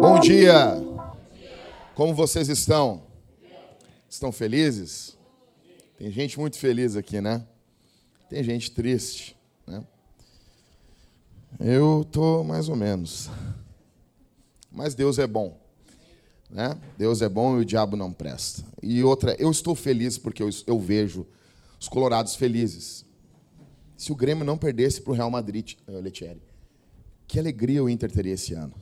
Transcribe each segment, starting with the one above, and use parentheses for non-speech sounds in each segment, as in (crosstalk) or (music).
Bom dia! Como vocês estão? Estão felizes? Tem gente muito feliz aqui, né? Tem gente triste, né? Eu tô mais ou menos. Mas Deus é bom, né? Deus é bom e o diabo não presta. E outra, eu estou feliz porque eu, eu vejo os colorados felizes. Se o Grêmio não perdesse para o Real Madrid, uh, Letieri, que alegria o Inter teria esse ano.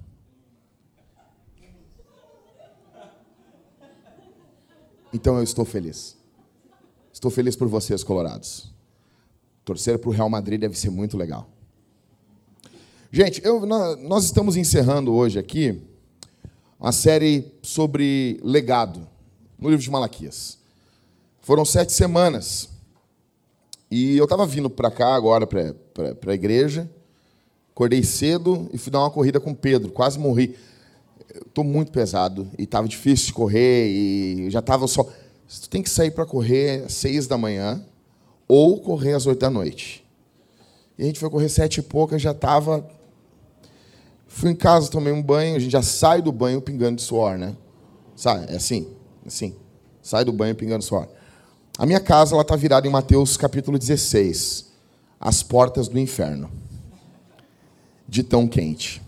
Então eu estou feliz. Estou feliz por vocês, colorados. Torcer para o Real Madrid deve ser muito legal. Gente, eu, nós estamos encerrando hoje aqui uma série sobre legado no livro de Malaquias. Foram sete semanas. E eu estava vindo para cá agora, para a igreja. Acordei cedo e fui dar uma corrida com Pedro. Quase morri. Estou muito pesado e estava difícil de correr e já estava só. Tu tem que sair para correr às seis da manhã ou correr às oito da noite. E a gente foi correr sete e pouca, já estava. Fui em casa, tomei um banho, a gente já sai do banho pingando de suor, né? Sai, é assim, assim. Sai do banho pingando de suor. A minha casa ela está virada em Mateus capítulo 16, as portas do inferno, de tão quente.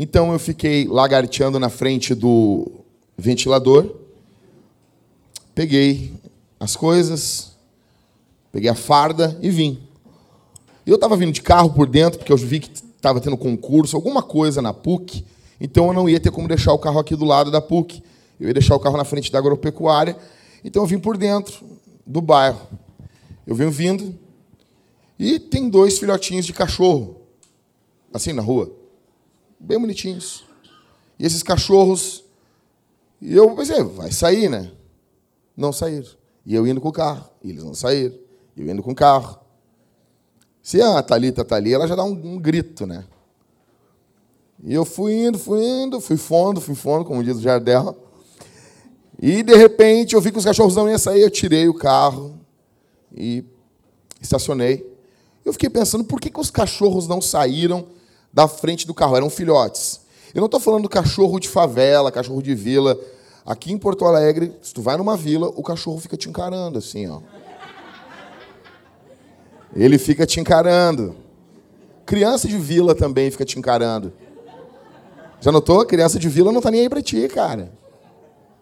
Então eu fiquei lagarteando na frente do ventilador, peguei as coisas, peguei a farda e vim. Eu estava vindo de carro por dentro, porque eu vi que estava tendo concurso, alguma coisa na PUC, então eu não ia ter como deixar o carro aqui do lado da PUC. Eu ia deixar o carro na frente da agropecuária, então eu vim por dentro do bairro. Eu venho vindo e tem dois filhotinhos de cachorro, assim na rua bem bonitinhos. E esses cachorros, e eu pensei, vai sair, né? Não saíram. E eu indo com o carro, e eles não saíram. E eu indo com o carro. Se a Thalita está ali, ela já dá um, um, grito, né? E eu fui indo, fui indo, fui fundo, fui fundo, como diz o Jardel. E, de repente, eu vi que os cachorros não iam sair, eu tirei o carro e estacionei. Eu fiquei pensando, por que, que os cachorros não saíram da frente do carro, eram filhotes. Eu não estou falando do cachorro de favela, cachorro de vila. Aqui em Porto Alegre, se tu vai numa vila, o cachorro fica te encarando assim, ó. Ele fica te encarando. Criança de vila também fica te encarando. Já notou? Criança de vila não tá nem aí pra ti, cara.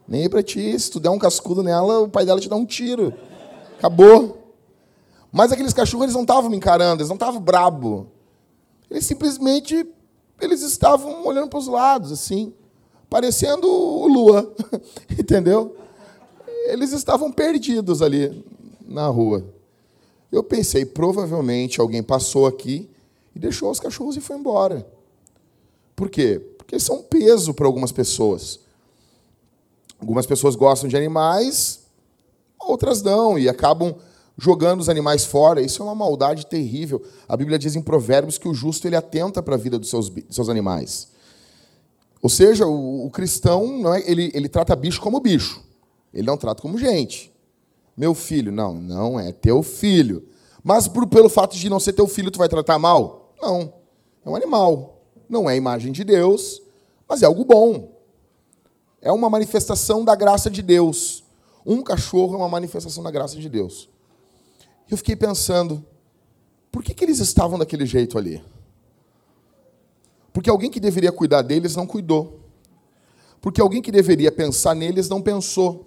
Nem aí pra ti. Se tu der um cascudo nela, o pai dela te dá um tiro. Acabou. Mas aqueles cachorros, eles não estavam me encarando, eles não estavam brabo. Eles simplesmente eles estavam olhando para os lados, assim, parecendo Lua, (laughs) entendeu? Eles estavam perdidos ali na rua. Eu pensei, provavelmente alguém passou aqui e deixou os cachorros e foi embora. Por quê? Porque são peso para algumas pessoas. Algumas pessoas gostam de animais, outras não, e acabam jogando os animais fora. Isso é uma maldade terrível. A Bíblia diz em Provérbios que o justo ele atenta para a vida dos seus, dos seus animais. Ou seja, o, o cristão não é, ele, ele trata bicho como bicho. Ele não trata como gente. Meu filho, não, não é teu filho. Mas por, pelo fato de não ser teu filho, tu vai tratar mal? Não. É um animal. Não é imagem de Deus, mas é algo bom. É uma manifestação da graça de Deus. Um cachorro é uma manifestação da graça de Deus. E eu fiquei pensando, por que, que eles estavam daquele jeito ali? Porque alguém que deveria cuidar deles não cuidou. Porque alguém que deveria pensar neles não pensou.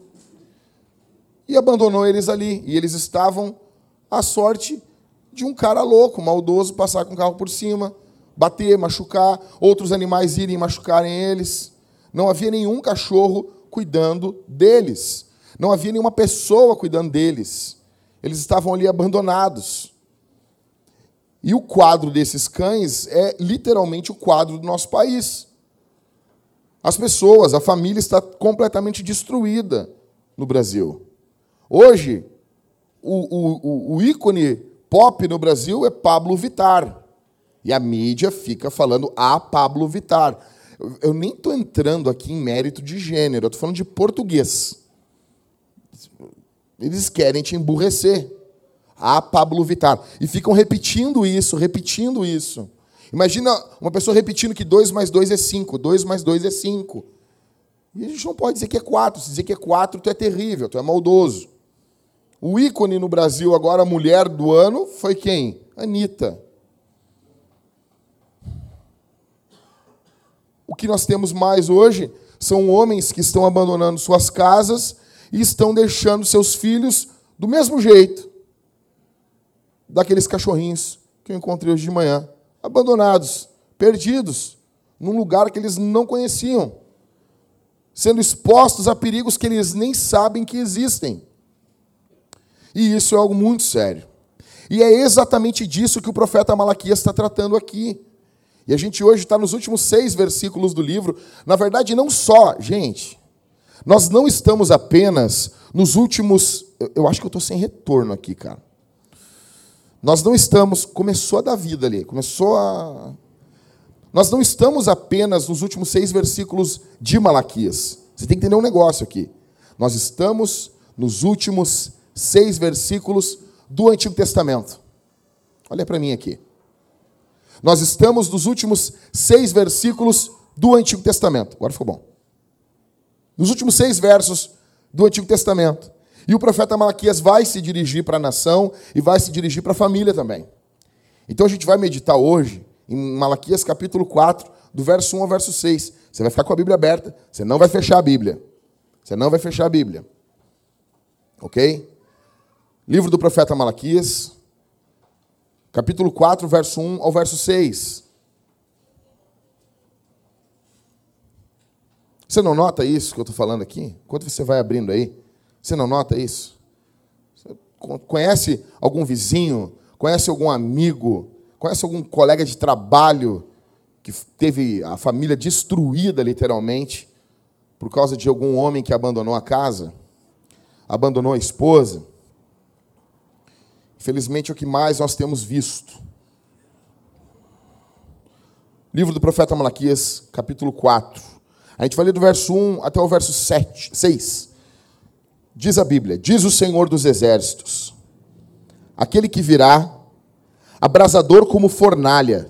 E abandonou eles ali. E eles estavam à sorte de um cara louco, maldoso, passar com o carro por cima, bater, machucar, outros animais irem machucarem eles. Não havia nenhum cachorro cuidando deles. Não havia nenhuma pessoa cuidando deles. Eles estavam ali abandonados. E o quadro desses cães é literalmente o quadro do nosso país. As pessoas, a família está completamente destruída no Brasil. Hoje, o, o, o ícone pop no Brasil é Pablo Vitar. E a mídia fica falando a Pablo Vitar. Eu nem estou entrando aqui em mérito de gênero, eu estou falando de português. Eles querem te emburrecer. A Pablo Vittar. E ficam repetindo isso, repetindo isso. Imagina uma pessoa repetindo que 2 mais 2 é 5, 2 mais 2 é 5. E a gente não pode dizer que é 4. Se dizer que é 4, tu é terrível, tu é maldoso. O ícone no Brasil, agora, mulher do ano, foi quem? Anitta. O que nós temos mais hoje são homens que estão abandonando suas casas e estão deixando seus filhos do mesmo jeito daqueles cachorrinhos que eu encontrei hoje de manhã, abandonados, perdidos, num lugar que eles não conheciam, sendo expostos a perigos que eles nem sabem que existem. E isso é algo muito sério. E é exatamente disso que o profeta Malaquias está tratando aqui. E a gente hoje está nos últimos seis versículos do livro. Na verdade, não só, gente, nós não estamos apenas nos últimos. Eu acho que eu estou sem retorno aqui, cara. Nós não estamos. Começou a dar vida ali, começou a. Nós não estamos apenas nos últimos seis versículos de Malaquias. Você tem que entender um negócio aqui. Nós estamos nos últimos seis versículos do Antigo Testamento. Olha para mim aqui. Nós estamos nos últimos seis versículos do Antigo Testamento. Agora ficou bom. Nos últimos seis versos do Antigo Testamento. E o profeta Malaquias vai se dirigir para a nação e vai se dirigir para a família também. Então a gente vai meditar hoje em Malaquias capítulo 4, do verso 1 ao verso 6. Você vai ficar com a Bíblia aberta, você não vai fechar a Bíblia. Você não vai fechar a Bíblia. Ok? Livro do profeta Malaquias, capítulo 4, verso 1 ao verso 6. Você não nota isso que eu estou falando aqui? Enquanto você vai abrindo aí, você não nota isso? Você conhece algum vizinho? Conhece algum amigo? Conhece algum colega de trabalho que teve a família destruída, literalmente, por causa de algum homem que abandonou a casa? Abandonou a esposa? Infelizmente é o que mais nós temos visto. Livro do profeta Malaquias, capítulo 4. A gente vai ler do verso 1 até o verso 7, 6. Diz a Bíblia: Diz o Senhor dos exércitos, aquele que virá, abrasador como fornalha.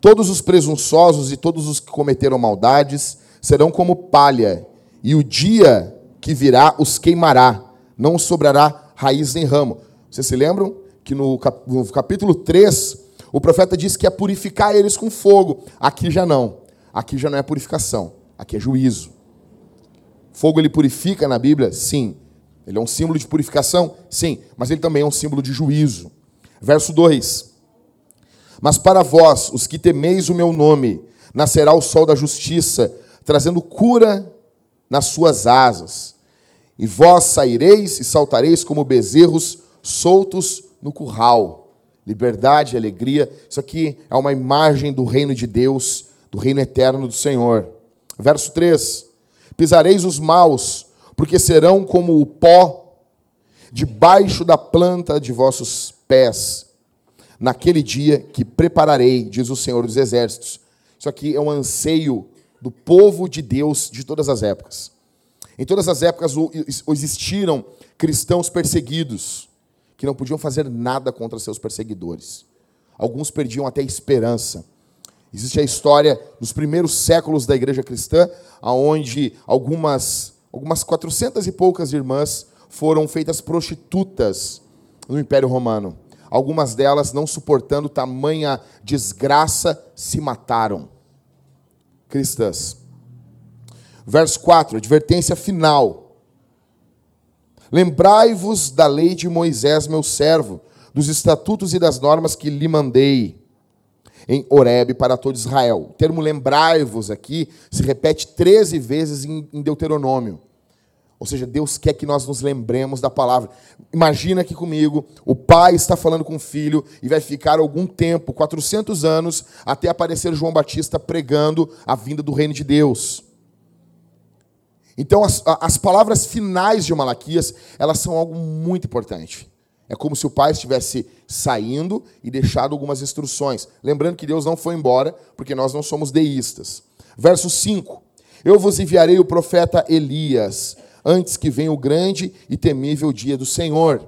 Todos os presunçosos e todos os que cometeram maldades serão como palha, e o dia que virá os queimará, não sobrará raiz nem ramo. Vocês se lembram que no capítulo 3, o profeta disse que ia purificar eles com fogo. Aqui já não. Aqui já não é purificação. Aqui é juízo. Fogo ele purifica na Bíblia? Sim. Ele é um símbolo de purificação? Sim. Mas ele também é um símbolo de juízo. Verso 2: Mas para vós, os que temeis o meu nome, nascerá o sol da justiça, trazendo cura nas suas asas. E vós saireis e saltareis como bezerros soltos no curral. Liberdade, alegria. Isso aqui é uma imagem do reino de Deus, do reino eterno do Senhor. Verso 3: Pisareis os maus, porque serão como o pó debaixo da planta de vossos pés, naquele dia que prepararei, diz o Senhor dos Exércitos. Isso aqui é um anseio do povo de Deus de todas as épocas. Em todas as épocas existiram cristãos perseguidos que não podiam fazer nada contra seus perseguidores. Alguns perdiam até a esperança. Existe a história dos primeiros séculos da igreja cristã, onde algumas, algumas quatrocentas e poucas irmãs foram feitas prostitutas no Império Romano. Algumas delas, não suportando tamanha desgraça, se mataram. Cristãs. Verso 4, advertência final. Lembrai-vos da lei de Moisés, meu servo, dos estatutos e das normas que lhe mandei em Horebe para todo Israel. O termo lembrai-vos aqui se repete 13 vezes em Deuteronômio. Ou seja, Deus quer que nós nos lembremos da palavra. Imagina aqui comigo, o pai está falando com o filho e vai ficar algum tempo, 400 anos, até aparecer João Batista pregando a vinda do reino de Deus. Então, as, as palavras finais de Malaquias, elas são algo muito importante. É como se o pai estivesse saindo e deixado algumas instruções. Lembrando que Deus não foi embora, porque nós não somos deístas. Verso 5: Eu vos enviarei o profeta Elias, antes que venha o grande e temível dia do Senhor.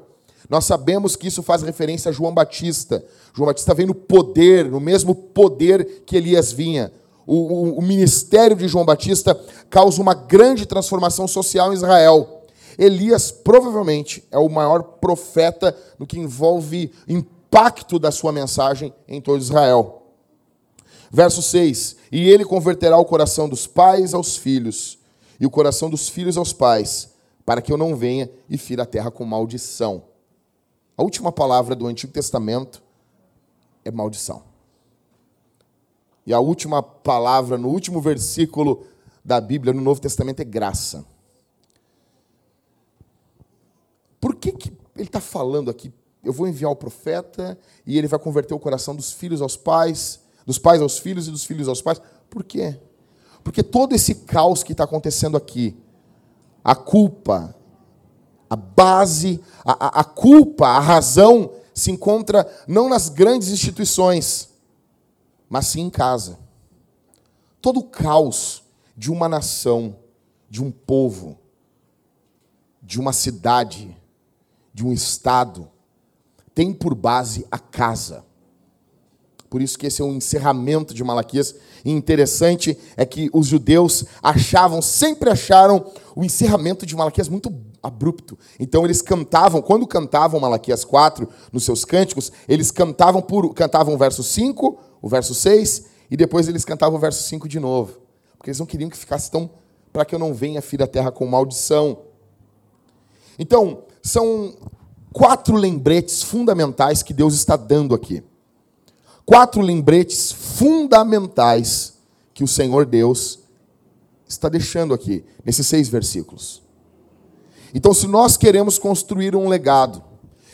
nós sabemos que isso faz referência a João Batista. João Batista vem no poder, no mesmo poder que Elias vinha. O, o, o ministério de João Batista causa uma grande transformação social em Israel. Elias provavelmente é o maior profeta no que envolve impacto da sua mensagem em todo Israel. Verso 6: E ele converterá o coração dos pais aos filhos, e o coração dos filhos aos pais, para que eu não venha e fira a terra com maldição. A última palavra do Antigo Testamento é maldição. E a última palavra, no último versículo da Bíblia, no Novo Testamento, é graça. Por que, que ele está falando aqui? Eu vou enviar o profeta e ele vai converter o coração dos filhos aos pais, dos pais aos filhos e dos filhos aos pais. Por quê? Porque todo esse caos que está acontecendo aqui, a culpa, a base, a, a, culpa, a razão se encontra não nas grandes instituições, mas sim em casa. Todo o caos de uma nação, de um povo, de uma cidade, de um estado, tem por base a casa. Por isso que esse é um encerramento de Malaquias. E interessante é que os judeus achavam, sempre acharam o encerramento de Malaquias muito abrupto. Então eles cantavam, quando cantavam Malaquias 4 nos seus cânticos, eles cantavam por cantavam o verso 5, o verso 6 e depois eles cantavam o verso 5 de novo. Porque eles não queriam que ficasse tão para que eu não venha filha da terra com maldição. Então, são quatro lembretes fundamentais que Deus está dando aqui. Quatro lembretes fundamentais que o Senhor Deus está deixando aqui, nesses seis versículos. Então, se nós queremos construir um legado,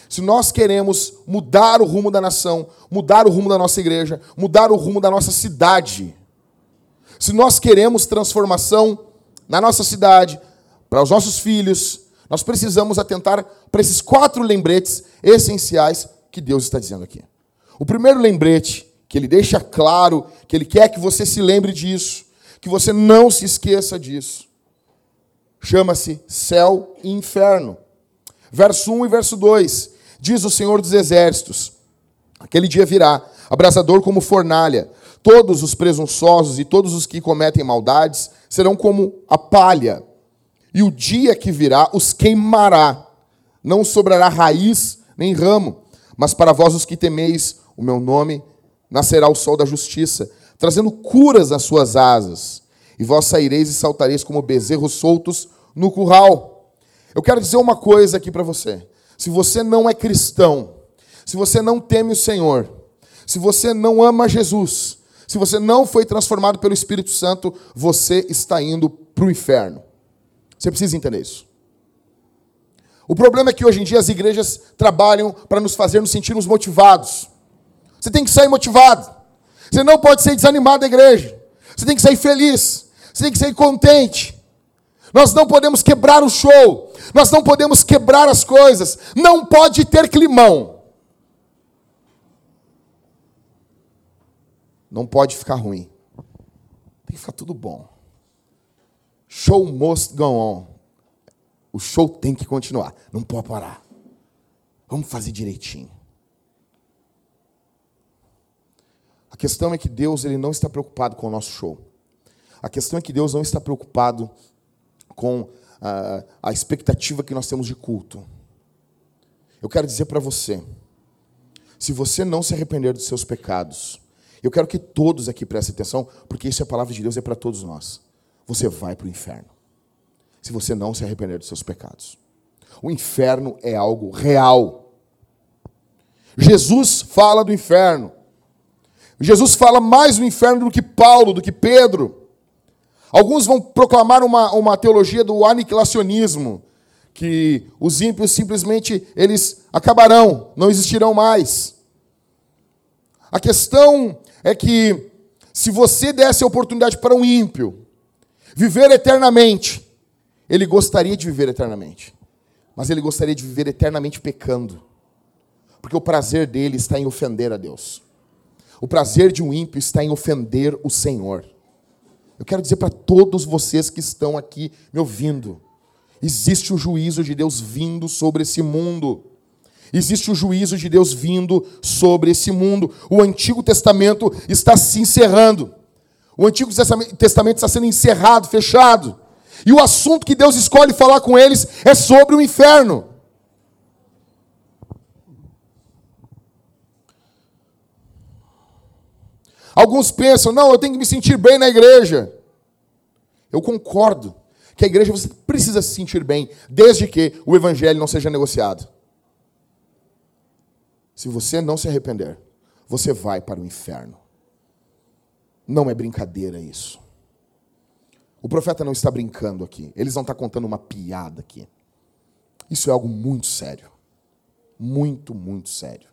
se nós queremos mudar o rumo da nação, mudar o rumo da nossa igreja, mudar o rumo da nossa cidade, se nós queremos transformação na nossa cidade, para os nossos filhos, nós precisamos atentar para esses quatro lembretes essenciais que Deus está dizendo aqui. O primeiro lembrete, que ele deixa claro que ele quer que você se lembre disso, que você não se esqueça disso, chama-se céu e inferno. Verso 1 e verso 2: Diz o Senhor dos Exércitos: Aquele dia virá, abrasador como fornalha, todos os presunçosos e todos os que cometem maldades serão como a palha e o dia que virá os queimará. Não sobrará raiz nem ramo, mas para vós os que temeis o meu nome, nascerá o sol da justiça, trazendo curas às suas asas. E vós saireis e saltareis como bezerros soltos no curral. Eu quero dizer uma coisa aqui para você. Se você não é cristão, se você não teme o Senhor, se você não ama Jesus, se você não foi transformado pelo Espírito Santo, você está indo para o inferno. Você precisa entender isso. O problema é que hoje em dia as igrejas trabalham para nos fazer nos sentirmos motivados. Você tem que sair motivado. Você não pode ser desanimado da igreja. Você tem que sair feliz. Você tem que sair contente. Nós não podemos quebrar o show. Nós não podemos quebrar as coisas. Não pode ter climão. Não pode ficar ruim. Tem que ficar tudo bom. Show must go on. O show tem que continuar, não pode parar. Vamos fazer direitinho. A questão é que Deus ele não está preocupado com o nosso show. A questão é que Deus não está preocupado com a, a expectativa que nós temos de culto. Eu quero dizer para você, se você não se arrepender dos seus pecados, eu quero que todos aqui prestem atenção, porque isso é a palavra de Deus, é para todos nós você vai para o inferno. Se você não se arrepender dos seus pecados. O inferno é algo real. Jesus fala do inferno. Jesus fala mais do inferno do que Paulo, do que Pedro. Alguns vão proclamar uma, uma teologia do aniquilacionismo, que os ímpios simplesmente eles acabarão, não existirão mais. A questão é que se você desse a oportunidade para um ímpio, viver eternamente. Ele gostaria de viver eternamente, mas ele gostaria de viver eternamente pecando, porque o prazer dele está em ofender a Deus. O prazer de um ímpio está em ofender o Senhor. Eu quero dizer para todos vocês que estão aqui me ouvindo: existe o juízo de Deus vindo sobre esse mundo. Existe o juízo de Deus vindo sobre esse mundo. O Antigo Testamento está se encerrando. O Antigo Testamento está sendo encerrado, fechado. E o assunto que Deus escolhe falar com eles é sobre o inferno. Alguns pensam, não, eu tenho que me sentir bem na igreja. Eu concordo que a igreja você precisa se sentir bem, desde que o evangelho não seja negociado. Se você não se arrepender, você vai para o inferno. Não é brincadeira isso. O profeta não está brincando aqui. Eles não estão contando uma piada aqui. Isso é algo muito sério. Muito, muito sério.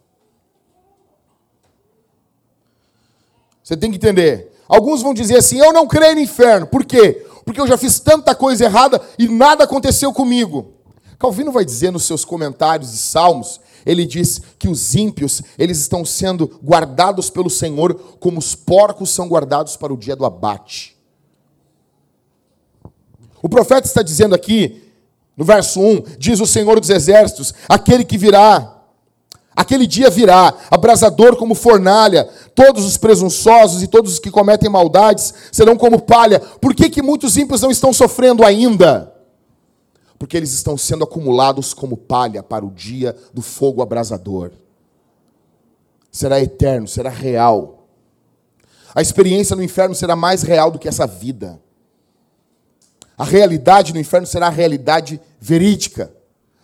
Você tem que entender. Alguns vão dizer assim: eu não creio no inferno. Por quê? Porque eu já fiz tanta coisa errada e nada aconteceu comigo. Calvino vai dizer nos seus comentários de Salmos ele diz que os ímpios, eles estão sendo guardados pelo Senhor como os porcos são guardados para o dia do abate. O profeta está dizendo aqui, no verso 1, diz o Senhor dos exércitos, aquele que virá, aquele dia virá, abrasador como fornalha, todos os presunçosos e todos os que cometem maldades serão como palha. Por que, que muitos ímpios não estão sofrendo ainda? Porque eles estão sendo acumulados como palha para o dia do fogo abrasador. Será eterno, será real. A experiência no inferno será mais real do que essa vida. A realidade no inferno será a realidade verídica,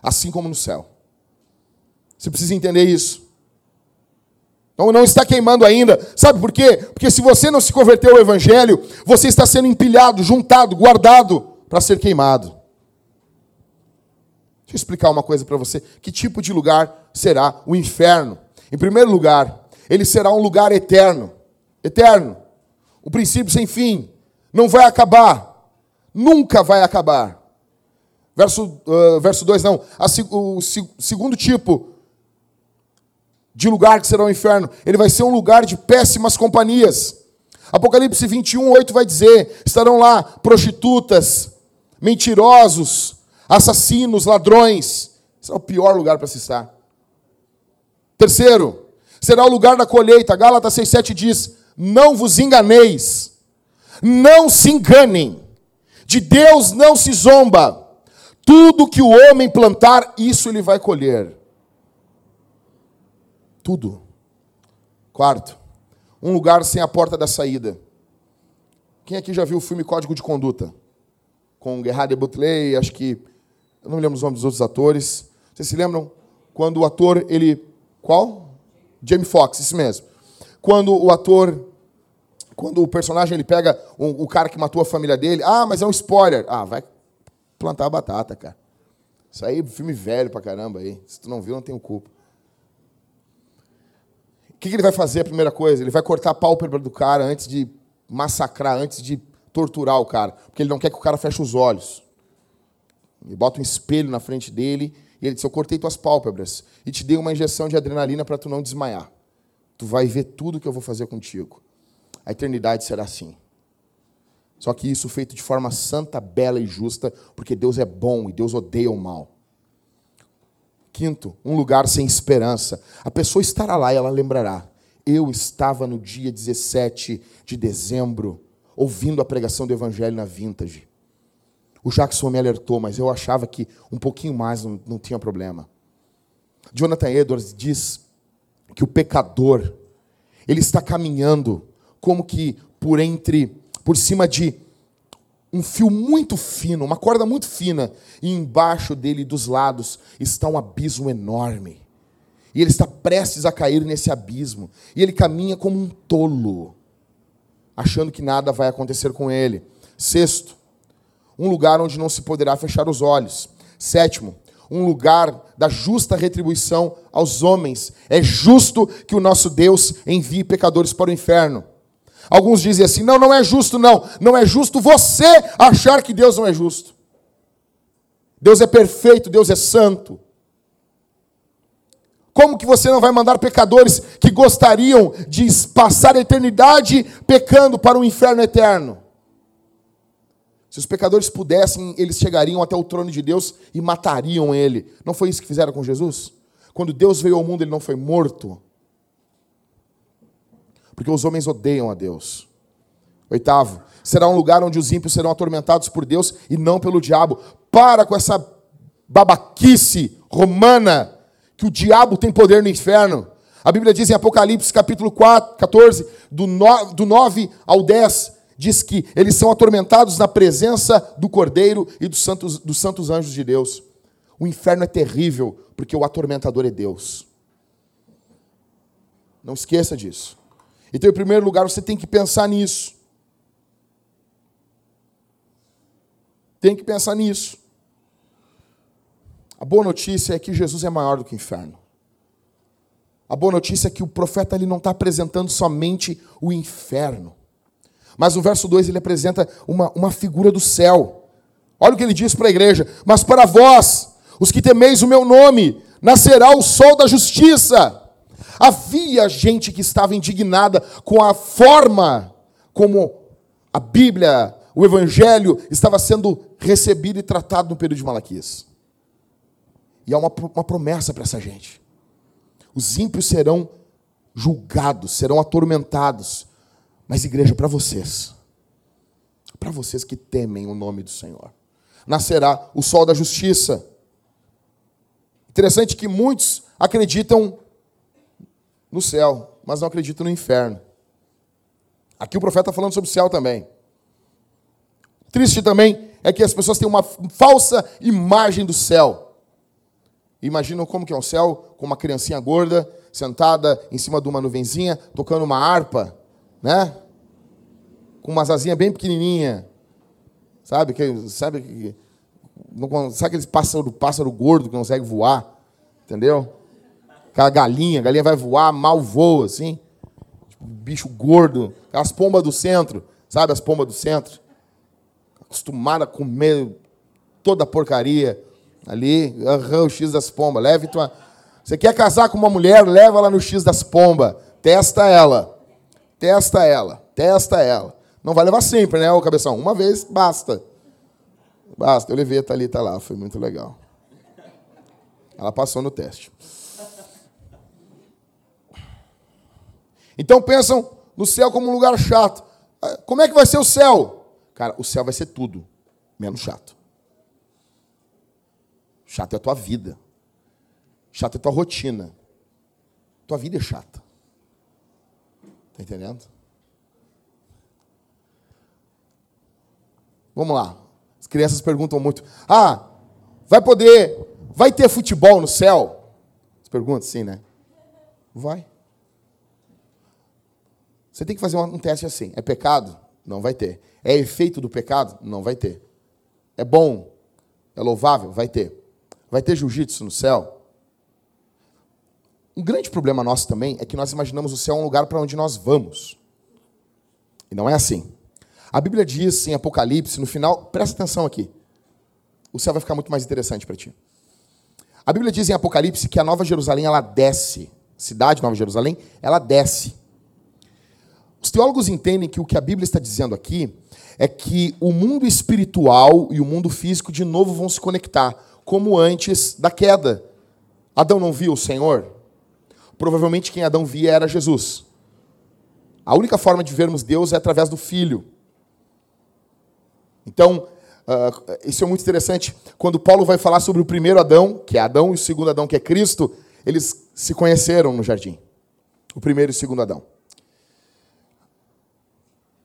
assim como no céu. Você precisa entender isso. Então não está queimando ainda. Sabe por quê? Porque se você não se converteu ao evangelho, você está sendo empilhado, juntado, guardado para ser queimado. Deixa eu explicar uma coisa para você. Que tipo de lugar será o inferno? Em primeiro lugar, ele será um lugar eterno. Eterno. O princípio sem fim. Não vai acabar. Nunca vai acabar. Verso 2, uh, verso dois, não. A, o, o segundo tipo de lugar que será o inferno, ele vai ser um lugar de péssimas companhias. Apocalipse 21, 8 vai dizer: estarão lá prostitutas, mentirosos, assassinos, ladrões. Esse é o pior lugar para se estar. Terceiro, será o lugar da colheita. Gálatas 6,7 diz: Não vos enganeis, não se enganem, de Deus não se zomba. Tudo que o homem plantar, isso ele vai colher. Tudo. Quarto, um lugar sem a porta da saída. Quem aqui já viu o filme Código de Conduta? Com Gerard Butley, acho que eu não me lembro os nomes dos outros atores. Vocês se lembram? Quando o ator, ele. Qual? Jamie Foxx, isso mesmo. Quando o ator. Quando o personagem ele pega o, o cara que matou a família dele. Ah, mas é um spoiler. Ah, vai plantar a batata, cara. Isso aí, filme velho pra caramba aí. Se tu não viu, não tenho culpa. O que, que ele vai fazer a primeira coisa? Ele vai cortar a pálpebra do cara antes de massacrar, antes de torturar o cara. Porque ele não quer que o cara feche os olhos. Ele bota um espelho na frente dele e ele diz: Eu cortei tuas pálpebras e te dei uma injeção de adrenalina para tu não desmaiar. Tu vai ver tudo que eu vou fazer contigo. A eternidade será assim. Só que isso feito de forma santa, bela e justa, porque Deus é bom e Deus odeia o mal. Quinto, um lugar sem esperança. A pessoa estará lá e ela lembrará. Eu estava no dia 17 de dezembro ouvindo a pregação do Evangelho na Vintage. O Jackson me alertou, mas eu achava que um pouquinho mais não, não tinha problema. Jonathan Edwards diz que o pecador, ele está caminhando como que por entre, por cima de um fio muito fino, uma corda muito fina, e embaixo dele, dos lados, está um abismo enorme. E ele está prestes a cair nesse abismo. E ele caminha como um tolo, achando que nada vai acontecer com ele. Sexto, um lugar onde não se poderá fechar os olhos. Sétimo, um lugar da justa retribuição aos homens. É justo que o nosso Deus envie pecadores para o inferno. Alguns dizem assim: não, não é justo, não. Não é justo você achar que Deus não é justo. Deus é perfeito, Deus é santo. Como que você não vai mandar pecadores que gostariam de passar a eternidade pecando para o inferno eterno? Se os pecadores pudessem, eles chegariam até o trono de Deus e matariam ele. Não foi isso que fizeram com Jesus? Quando Deus veio ao mundo, ele não foi morto. Porque os homens odeiam a Deus. Oitavo, será um lugar onde os ímpios serão atormentados por Deus e não pelo diabo. Para com essa babaquice romana que o diabo tem poder no inferno. A Bíblia diz em Apocalipse capítulo 4, 14, do 9, do 9 ao 10, diz que eles são atormentados na presença do Cordeiro e dos santos, dos santos anjos de Deus. O inferno é terrível, porque o atormentador é Deus. Não esqueça disso. Então, em primeiro lugar, você tem que pensar nisso. Tem que pensar nisso. A boa notícia é que Jesus é maior do que o inferno. A boa notícia é que o profeta ele não está apresentando somente o inferno. Mas no verso 2 ele apresenta uma, uma figura do céu. Olha o que ele diz para a igreja: Mas para vós, os que temeis o meu nome, nascerá o sol da justiça. Havia gente que estava indignada com a forma como a Bíblia, o Evangelho, estava sendo recebido e tratado no período de Malaquias. E há uma, uma promessa para essa gente. Os ímpios serão julgados, serão atormentados. Mas, igreja, para vocês, para vocês que temem o nome do Senhor, nascerá o sol da justiça. Interessante que muitos acreditam no céu, mas não acreditam no inferno. Aqui o profeta está falando sobre o céu também. Triste também é que as pessoas têm uma falsa imagem do céu. Imaginam como que é o céu, com uma criancinha gorda, sentada em cima de uma nuvenzinha, tocando uma harpa, né? Com uma asinhas bem pequenininha. Sabe? Que, sabe, não, sabe aquele pássaro, pássaro gordo que consegue voar? Entendeu? Aquela galinha, a galinha vai voar, mal voa, assim. Tipo, bicho gordo. As pombas do centro, sabe as pombas do centro? Acostumada a comer toda a porcaria Ali, uhum, o X das pombas. Leve tua. Você quer casar com uma mulher, leva ela no X das pombas. Testa ela. Testa ela. Testa ela. Não vai levar sempre, né, ô cabeção? Uma vez basta. Basta. Eu levei a Thalita lá, foi muito legal. Ela passou no teste. Então pensam no céu como um lugar chato. Ah, como é que vai ser o céu? Cara, o céu vai ser tudo, menos chato. Chato é a tua vida. Chato é a tua rotina. Tua vida é chata. Entendendo? Vamos lá. As crianças perguntam muito: Ah, vai poder, vai ter futebol no céu? As perguntas, sim, né? Vai. Você tem que fazer um teste assim. É pecado? Não vai ter. É efeito do pecado? Não vai ter. É bom? É louvável? Vai ter. Vai ter jiu-jitsu no céu? Um grande problema nosso também é que nós imaginamos o céu um lugar para onde nós vamos. E não é assim. A Bíblia diz em Apocalipse, no final, presta atenção aqui. O céu vai ficar muito mais interessante para ti. A Bíblia diz em Apocalipse que a Nova Jerusalém ela desce. Cidade Nova Jerusalém, ela desce. Os teólogos entendem que o que a Bíblia está dizendo aqui é que o mundo espiritual e o mundo físico de novo vão se conectar como antes da queda. Adão não viu o Senhor? Provavelmente quem Adão via era Jesus. A única forma de vermos Deus é através do Filho. Então, uh, isso é muito interessante. Quando Paulo vai falar sobre o primeiro Adão, que é Adão, e o segundo Adão, que é Cristo, eles se conheceram no jardim. O primeiro e o segundo Adão.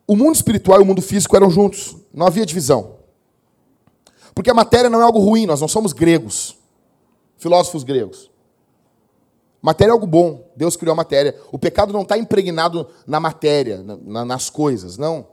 O mundo espiritual e o mundo físico eram juntos, não havia divisão. Porque a matéria não é algo ruim, nós não somos gregos, filósofos gregos. Matéria é algo bom, Deus criou a matéria. O pecado não está impregnado na matéria, na, nas coisas, não.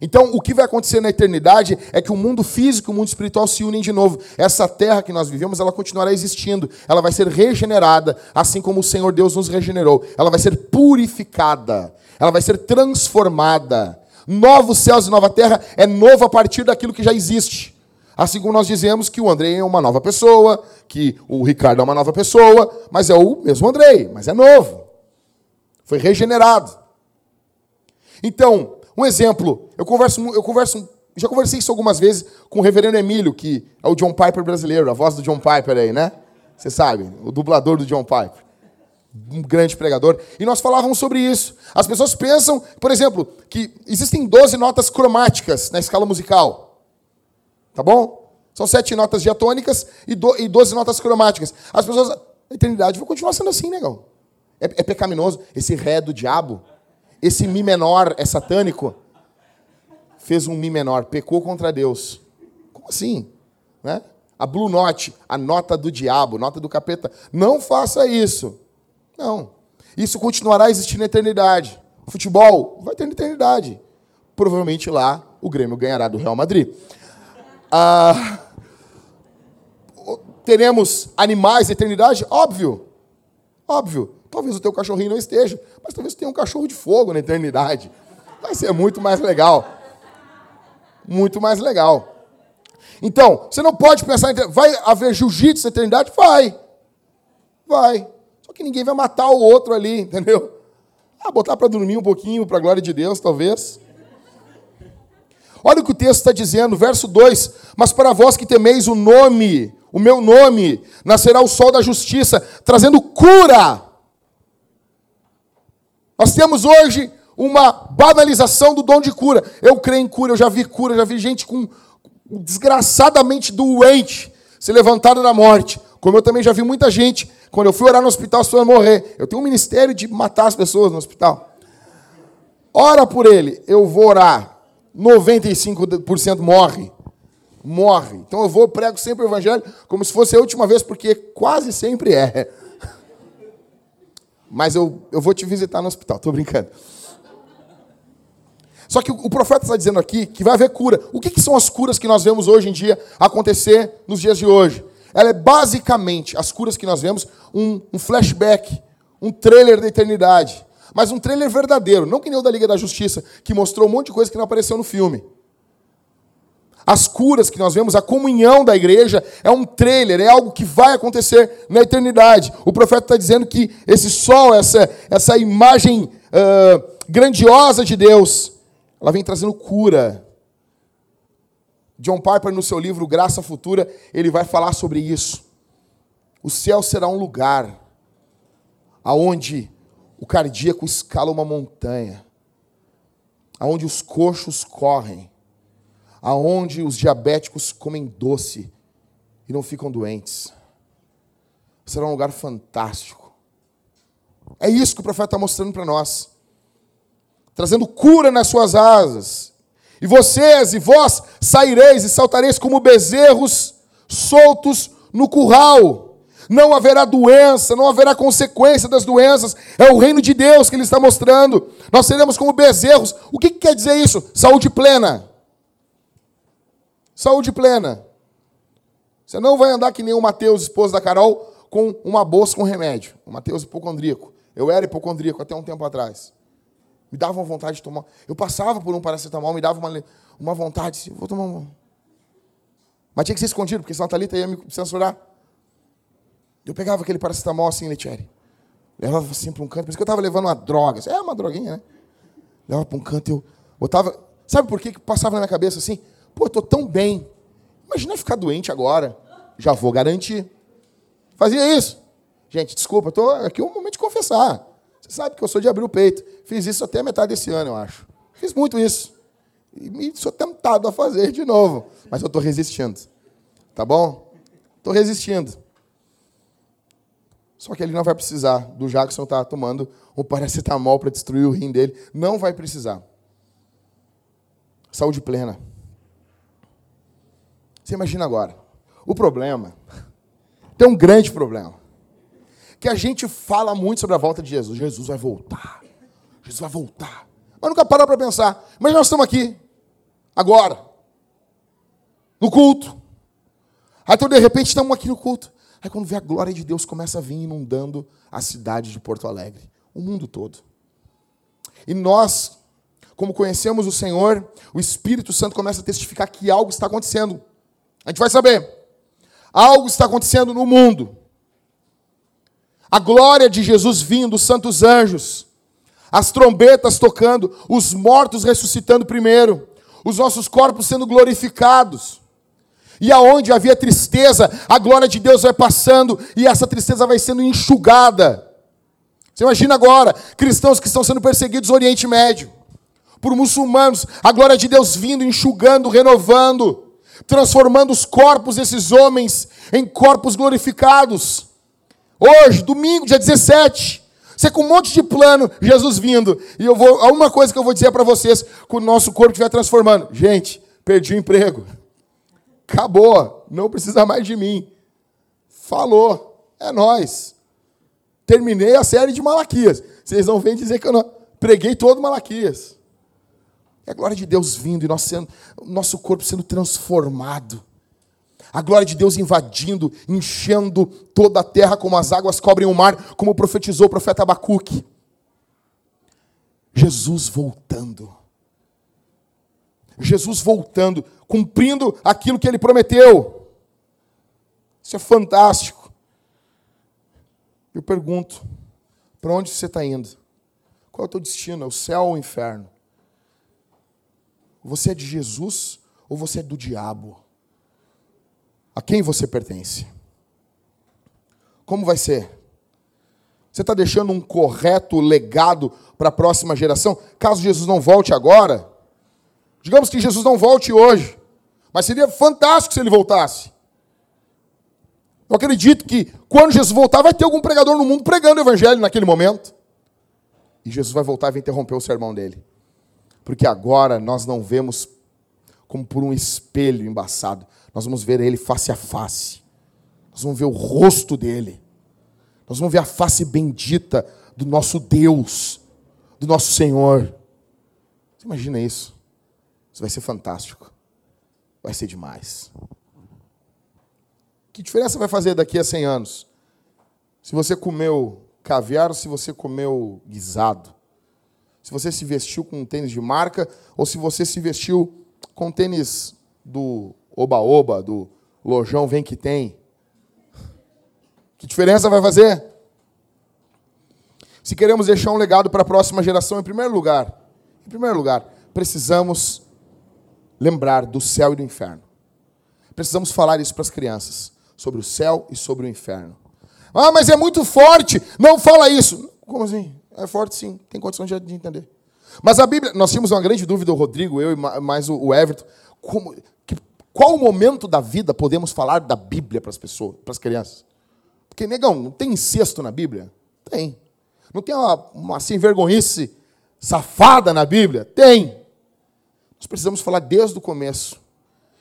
Então, o que vai acontecer na eternidade é que o mundo físico e o mundo espiritual se unem de novo. Essa terra que nós vivemos, ela continuará existindo. Ela vai ser regenerada, assim como o Senhor Deus nos regenerou. Ela vai ser purificada. Ela vai ser transformada. Novos céus e nova terra é novo a partir daquilo que já existe. Assim como nós dizemos que o Andrei é uma nova pessoa, que o Ricardo é uma nova pessoa, mas é o mesmo Andrei, mas é novo. Foi regenerado. Então, um exemplo, eu converso, eu converso, já conversei isso algumas vezes com o reverendo Emílio, que é o John Piper brasileiro, a voz do John Piper aí, né? Você sabe, o dublador do John Piper. Um grande pregador. E nós falávamos sobre isso. As pessoas pensam, por exemplo, que existem 12 notas cromáticas na escala musical. Tá bom? São sete notas diatônicas e 12 notas cromáticas. As pessoas. A eternidade vai continuar sendo assim, negão. É, é pecaminoso. Esse ré do diabo, esse mi menor é satânico. Fez um mi menor, pecou contra Deus. Como assim? Né? A Blue Note, a nota do diabo, nota do capeta. Não faça isso. Não. Isso continuará existindo na eternidade. Futebol vai ter na eternidade. Provavelmente lá o Grêmio ganhará do Real Madrid. Ah, teremos animais na eternidade? Óbvio. Óbvio. Talvez o teu cachorrinho não esteja, mas talvez tenha um cachorro de fogo na eternidade. Vai ser muito mais legal. Muito mais legal. Então, você não pode pensar em. Vai haver jiu-jitsu na eternidade? Vai. Vai. Só que ninguém vai matar o outro ali, (laughs) entendeu? Ah, botar para dormir um pouquinho, para a glória de Deus, talvez. Olha o que o texto está dizendo, verso 2: Mas para vós que temeis o nome, o meu nome, nascerá o sol da justiça, trazendo cura. Nós temos hoje uma banalização do dom de cura. Eu creio em cura, eu já vi cura, já vi gente com desgraçadamente doente, se levantaram da morte. Como eu também já vi muita gente, quando eu fui orar no hospital, as pessoas morrer. Eu tenho um ministério de matar as pessoas no hospital. Ora por ele, eu vou orar. 95% morre. Morre. Então eu vou, prego sempre o evangelho, como se fosse a última vez, porque quase sempre é. Mas eu, eu vou te visitar no hospital, estou brincando. Só que o profeta está dizendo aqui que vai haver cura. O que, que, são as curas que nós vemos hoje em dia acontecer nos dias de hoje? Ela é basicamente as curas que nós vemos, um, um flashback, um trailer da eternidade. Mas um trailer verdadeiro, não que nem o da Liga da Justiça, que mostrou um monte de coisa que não apareceu no filme. As curas que nós vemos, a comunhão da igreja, é um trailer, é algo que vai acontecer na eternidade. O profeta está dizendo que esse sol, essa, essa imagem uh, grandiosa de Deus, ela vem trazendo cura. John Piper, no seu livro Graça Futura, ele vai falar sobre isso. O céu será um lugar aonde o cardíaco escala uma montanha, aonde os coxos correm, aonde os diabéticos comem doce e não ficam doentes. Será um lugar fantástico. É isso que o profeta está mostrando para nós trazendo cura nas suas asas. E vocês e vós saireis e saltareis como bezerros soltos no curral. Não haverá doença, não haverá consequência das doenças. É o reino de Deus que ele está mostrando. Nós seremos como bezerros. O que, que quer dizer isso? Saúde plena. Saúde plena. Você não vai andar que nem o Mateus, esposo da Carol, com uma bolsa com remédio. O Mateus hipocondríaco. Eu era hipocondríaco até um tempo atrás. Me dava uma vontade de tomar. Eu passava por um paracetamol, me dava uma, uma vontade, assim, vou tomar. Mas tinha que ser escondido, porque senão a Thalita ia me censurar. Eu pegava aquele paracetamol assim, Letieri. Levava assim para um canto, porque eu estava levando uma droga. É uma droguinha, né? Levava para um canto eu botava. Sabe por que passava na minha cabeça assim? Pô, eu estou tão bem. Imagina ficar doente agora. Já vou garantir. Fazia isso. Gente, desculpa, estou aqui um momento de confessar. Você sabe que eu sou de abrir o peito. Fiz isso até a metade desse ano, eu acho. Fiz muito isso. E sou tentado a fazer de novo. Mas eu estou resistindo. Tá bom? Estou resistindo. Só que ele não vai precisar do Jackson estar tá tomando o paracetamol para destruir o rim dele. Não vai precisar. Saúde plena. Você imagina agora. O problema. Tem um grande problema que a gente fala muito sobre a volta de Jesus. Jesus vai voltar. Jesus vai voltar. Mas nunca para para pensar. Mas nós estamos aqui, agora, no culto. Aí então, de repente, estamos aqui no culto. Aí quando vê a glória de Deus começa a vir inundando a cidade de Porto Alegre, o mundo todo. E nós, como conhecemos o Senhor, o Espírito Santo começa a testificar que algo está acontecendo. A gente vai saber. Algo está acontecendo no mundo. A glória de Jesus vindo, os santos anjos, as trombetas tocando, os mortos ressuscitando primeiro, os nossos corpos sendo glorificados. E aonde havia tristeza, a glória de Deus vai passando e essa tristeza vai sendo enxugada. Você imagina agora, cristãos que estão sendo perseguidos no Oriente Médio, por muçulmanos, a glória de Deus vindo, enxugando, renovando, transformando os corpos desses homens em corpos glorificados. Hoje, domingo, dia 17, você com um monte de plano, Jesus vindo. E eu vou, uma coisa que eu vou dizer para vocês, quando o nosso corpo estiver transformando. Gente, perdi o emprego. Acabou, não precisa mais de mim. Falou, é nós. Terminei a série de Malaquias. Vocês não vêm dizer que eu não preguei todo Malaquias. É a glória de Deus vindo e nosso, sendo, nosso corpo sendo transformado. A glória de Deus invadindo, enchendo toda a terra como as águas cobrem o mar, como profetizou o profeta Abacuque. Jesus voltando. Jesus voltando, cumprindo aquilo que ele prometeu. Isso é fantástico. Eu pergunto: para onde você está indo? Qual é o teu destino? É o céu ou o inferno? Você é de Jesus ou você é do diabo? A quem você pertence? Como vai ser? Você está deixando um correto legado para a próxima geração? Caso Jesus não volte agora, digamos que Jesus não volte hoje, mas seria fantástico se ele voltasse. Eu acredito que quando Jesus voltar, vai ter algum pregador no mundo pregando o evangelho naquele momento. E Jesus vai voltar e vai interromper o sermão dele. Porque agora nós não vemos como por um espelho embaçado. Nós vamos ver ele face a face. Nós vamos ver o rosto dele. Nós vamos ver a face bendita do nosso Deus, do nosso Senhor. Você imagina isso? Isso vai ser fantástico. Vai ser demais. Que diferença vai fazer daqui a 100 anos? Se você comeu caviar ou se você comeu guisado? Se você se vestiu com um tênis de marca ou se você se vestiu com tênis do Oba-Oba, do Lojão Vem Que Tem? Que diferença vai fazer? Se queremos deixar um legado para a próxima geração, em primeiro lugar, em primeiro lugar, precisamos lembrar do céu e do inferno. Precisamos falar isso para as crianças sobre o céu e sobre o inferno. Ah, mas é muito forte. Não fala isso. Como assim? É forte sim, tem condição de entender. Mas a Bíblia, nós tínhamos uma grande dúvida, o Rodrigo, eu e mais o Everton, como, que, qual momento da vida podemos falar da Bíblia para as pessoas, para as crianças? Porque, negão, não tem incesto na Bíblia? Tem. Não tem uma, uma assim, vergonhice safada na Bíblia? Tem. Nós precisamos falar desde o começo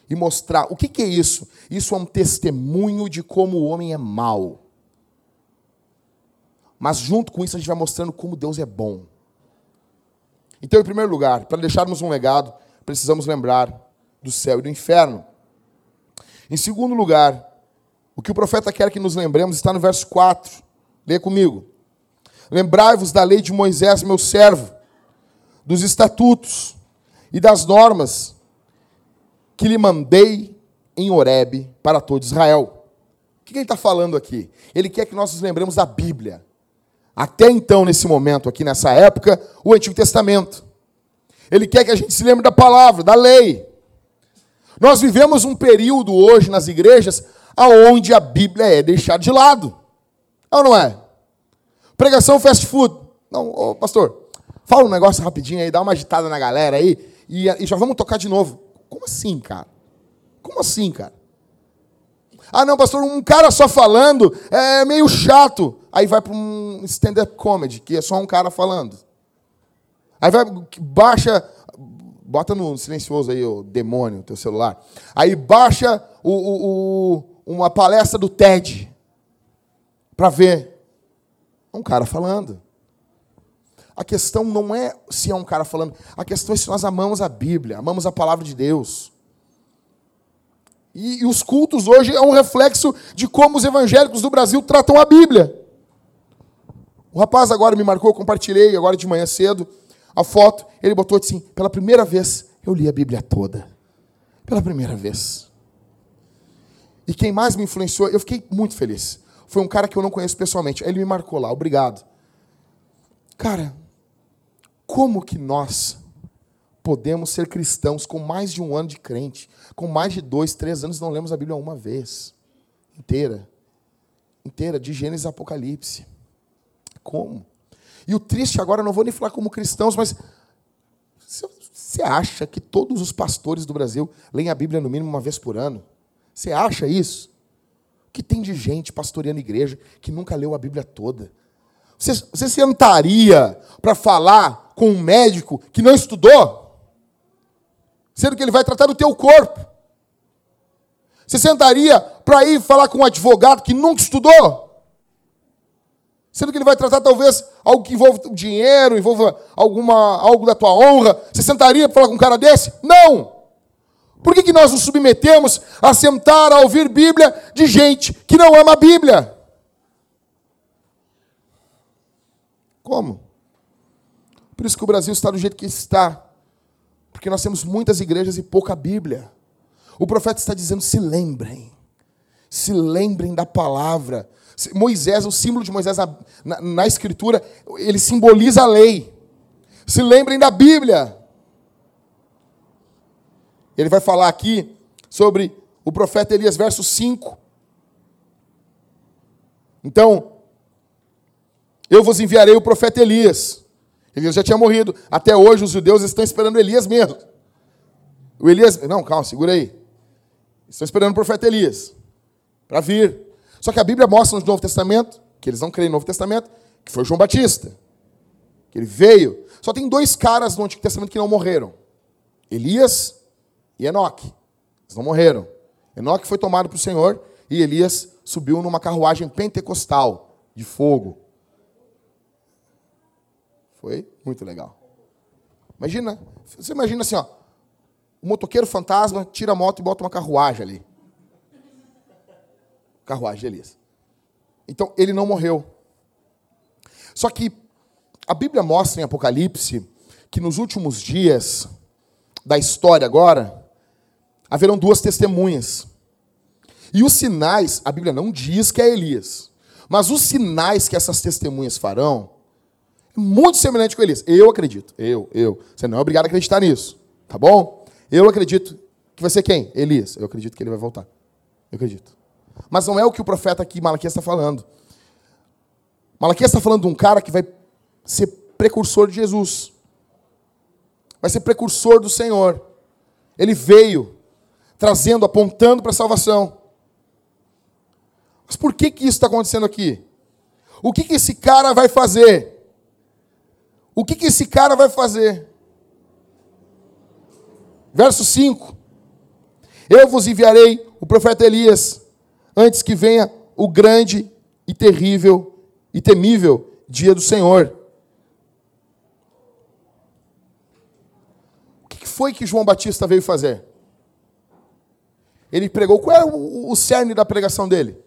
e mostrar. O que, que é isso? Isso é um testemunho de como o homem é mau. Mas junto com isso a gente vai mostrando como Deus é bom. Então, em primeiro lugar, para deixarmos um legado, precisamos lembrar do céu e do inferno. Em segundo lugar, o que o profeta quer que nos lembremos está no verso 4. Leia comigo. Lembrai-vos da lei de Moisés, meu servo, dos estatutos e das normas que lhe mandei em Horebe para todo Israel. O que ele está falando aqui? Ele quer que nós nos lembremos da Bíblia. Até então, nesse momento, aqui nessa época, o Antigo Testamento. Ele quer que a gente se lembre da palavra, da lei. Nós vivemos um período hoje nas igrejas aonde a Bíblia é deixada de lado. É ou não é? Pregação fast food. Não, ô, pastor, fala um negócio rapidinho aí, dá uma agitada na galera aí e, e já vamos tocar de novo. Como assim, cara? Como assim, cara? Ah, não, pastor, um cara só falando é meio chato. Aí vai para um stand-up comedy, que é só um cara falando. Aí vai, baixa, bota no silencioso aí, o demônio, teu celular. Aí baixa o, o, o, uma palestra do TED para ver. Um cara falando. A questão não é se é um cara falando, a questão é se nós amamos a Bíblia, amamos a palavra de Deus. E, e os cultos hoje é um reflexo de como os evangélicos do Brasil tratam a Bíblia. O rapaz agora me marcou, compartilhei agora de manhã cedo a foto. Ele botou assim: pela primeira vez eu li a Bíblia toda. Pela primeira vez. E quem mais me influenciou, eu fiquei muito feliz. Foi um cara que eu não conheço pessoalmente. Ele me marcou lá, obrigado. Cara, como que nós podemos ser cristãos com mais de um ano de crente, com mais de dois, três anos, não lemos a Bíblia uma vez inteira inteira, de Gênesis a Apocalipse. Como? E o triste agora, não vou nem falar como cristãos, mas você acha que todos os pastores do Brasil leem a Bíblia no mínimo uma vez por ano? Você acha isso? O que tem de gente pastoreando igreja que nunca leu a Bíblia toda? Você, você sentaria para falar com um médico que não estudou? Sendo que ele vai tratar do teu corpo. Você sentaria para ir falar com um advogado que nunca estudou? Sendo que ele vai tratar talvez algo que envolva dinheiro, envolva alguma, algo da tua honra. Você sentaria para falar com um cara desse? Não! Por que, que nós nos submetemos a sentar a ouvir Bíblia de gente que não ama a Bíblia? Como? Por isso que o Brasil está do jeito que está. Porque nós temos muitas igrejas e pouca Bíblia. O profeta está dizendo: se lembrem, se lembrem da palavra. Moisés, o símbolo de Moisés na, na, na Escritura, ele simboliza a lei. Se lembrem da Bíblia. Ele vai falar aqui sobre o profeta Elias, verso 5. Então, eu vos enviarei o profeta Elias. Elias já tinha morrido. Até hoje os judeus estão esperando Elias mesmo. O Elias. Não, calma, segura aí. Estão esperando o profeta Elias para vir. Só que a Bíblia mostra no Novo Testamento, que eles não creem no Novo Testamento, que foi João Batista. Que ele veio. Só tem dois caras no Antigo Testamento que não morreram: Elias e Enoque. Eles não morreram. Enoque foi tomado para o Senhor e Elias subiu numa carruagem pentecostal de fogo. Foi muito legal. Imagina, você imagina assim, ó, o motoqueiro fantasma tira a moto e bota uma carruagem ali. Carruagem de Elias. Então, ele não morreu. Só que a Bíblia mostra em Apocalipse que nos últimos dias da história agora, haverão duas testemunhas. E os sinais, a Bíblia não diz que é Elias, mas os sinais que essas testemunhas farão muito semelhante com Elias. Eu acredito. Eu, eu. Você não é obrigado a acreditar nisso. Tá bom? Eu acredito que vai ser quem? Elias. Eu acredito que ele vai voltar. Eu acredito. Mas não é o que o profeta aqui, Malaquias, está falando. Malaquias está falando de um cara que vai ser precursor de Jesus. Vai ser precursor do Senhor. Ele veio trazendo, apontando para a salvação. Mas por que, que isso está acontecendo aqui? O que, que esse cara vai fazer? O que, que esse cara vai fazer? Verso 5: Eu vos enviarei o profeta Elias, antes que venha o grande e terrível e temível dia do Senhor. O que foi que João Batista veio fazer? Ele pregou. Qual é o cerne da pregação dele?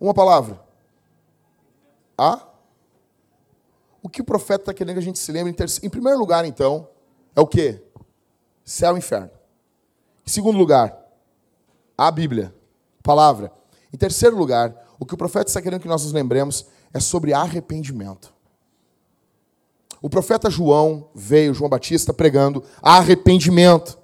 Uma palavra. A. O que o profeta está querendo que a gente se lembre? Em primeiro lugar, então, é o quê? céu e inferno. Em segundo lugar, a Bíblia, palavra. Em terceiro lugar, o que o profeta está querendo que nós nos lembremos é sobre arrependimento. O profeta João veio, João Batista, pregando arrependimento.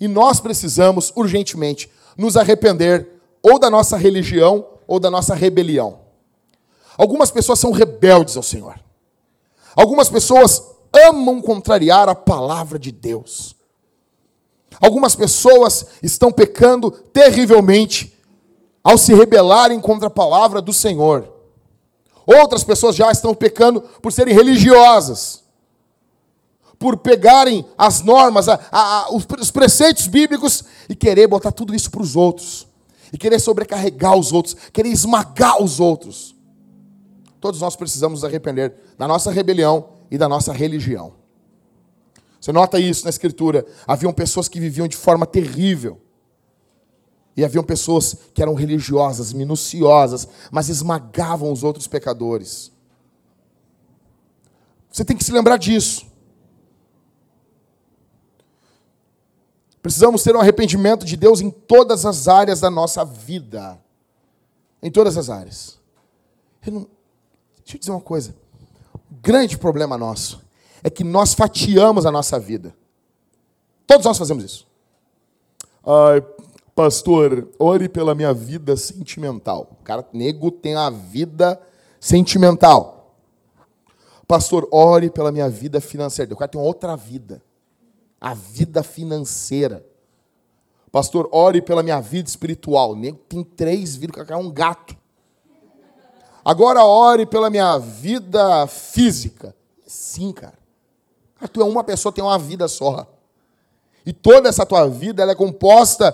E nós precisamos urgentemente nos arrepender ou da nossa religião ou da nossa rebelião. Algumas pessoas são rebeldes ao Senhor. Algumas pessoas amam contrariar a palavra de Deus. Algumas pessoas estão pecando terrivelmente ao se rebelarem contra a palavra do Senhor. Outras pessoas já estão pecando por serem religiosas, por pegarem as normas, a, a, os preceitos bíblicos e querer botar tudo isso para os outros, e querer sobrecarregar os outros, querer esmagar os outros. Todos nós precisamos nos arrepender da nossa rebelião e da nossa religião. Você nota isso na Escritura. Haviam pessoas que viviam de forma terrível. E haviam pessoas que eram religiosas, minuciosas, mas esmagavam os outros pecadores. Você tem que se lembrar disso. Precisamos ter um arrependimento de Deus em todas as áreas da nossa vida. Em todas as áreas. Eu não... Deixa eu dizer uma coisa grande problema nosso é que nós fatiamos a nossa vida. Todos nós fazemos isso. Ai, pastor, ore pela minha vida sentimental. O cara nego tem a vida sentimental. Pastor, ore pela minha vida financeira. O cara tem outra vida. A vida financeira. Pastor, ore pela minha vida espiritual. O nego tem três vidas, o cara é um gato. Agora ore pela minha vida física. Sim, cara. Tu é uma pessoa, tem uma vida só. E toda essa tua vida ela é composta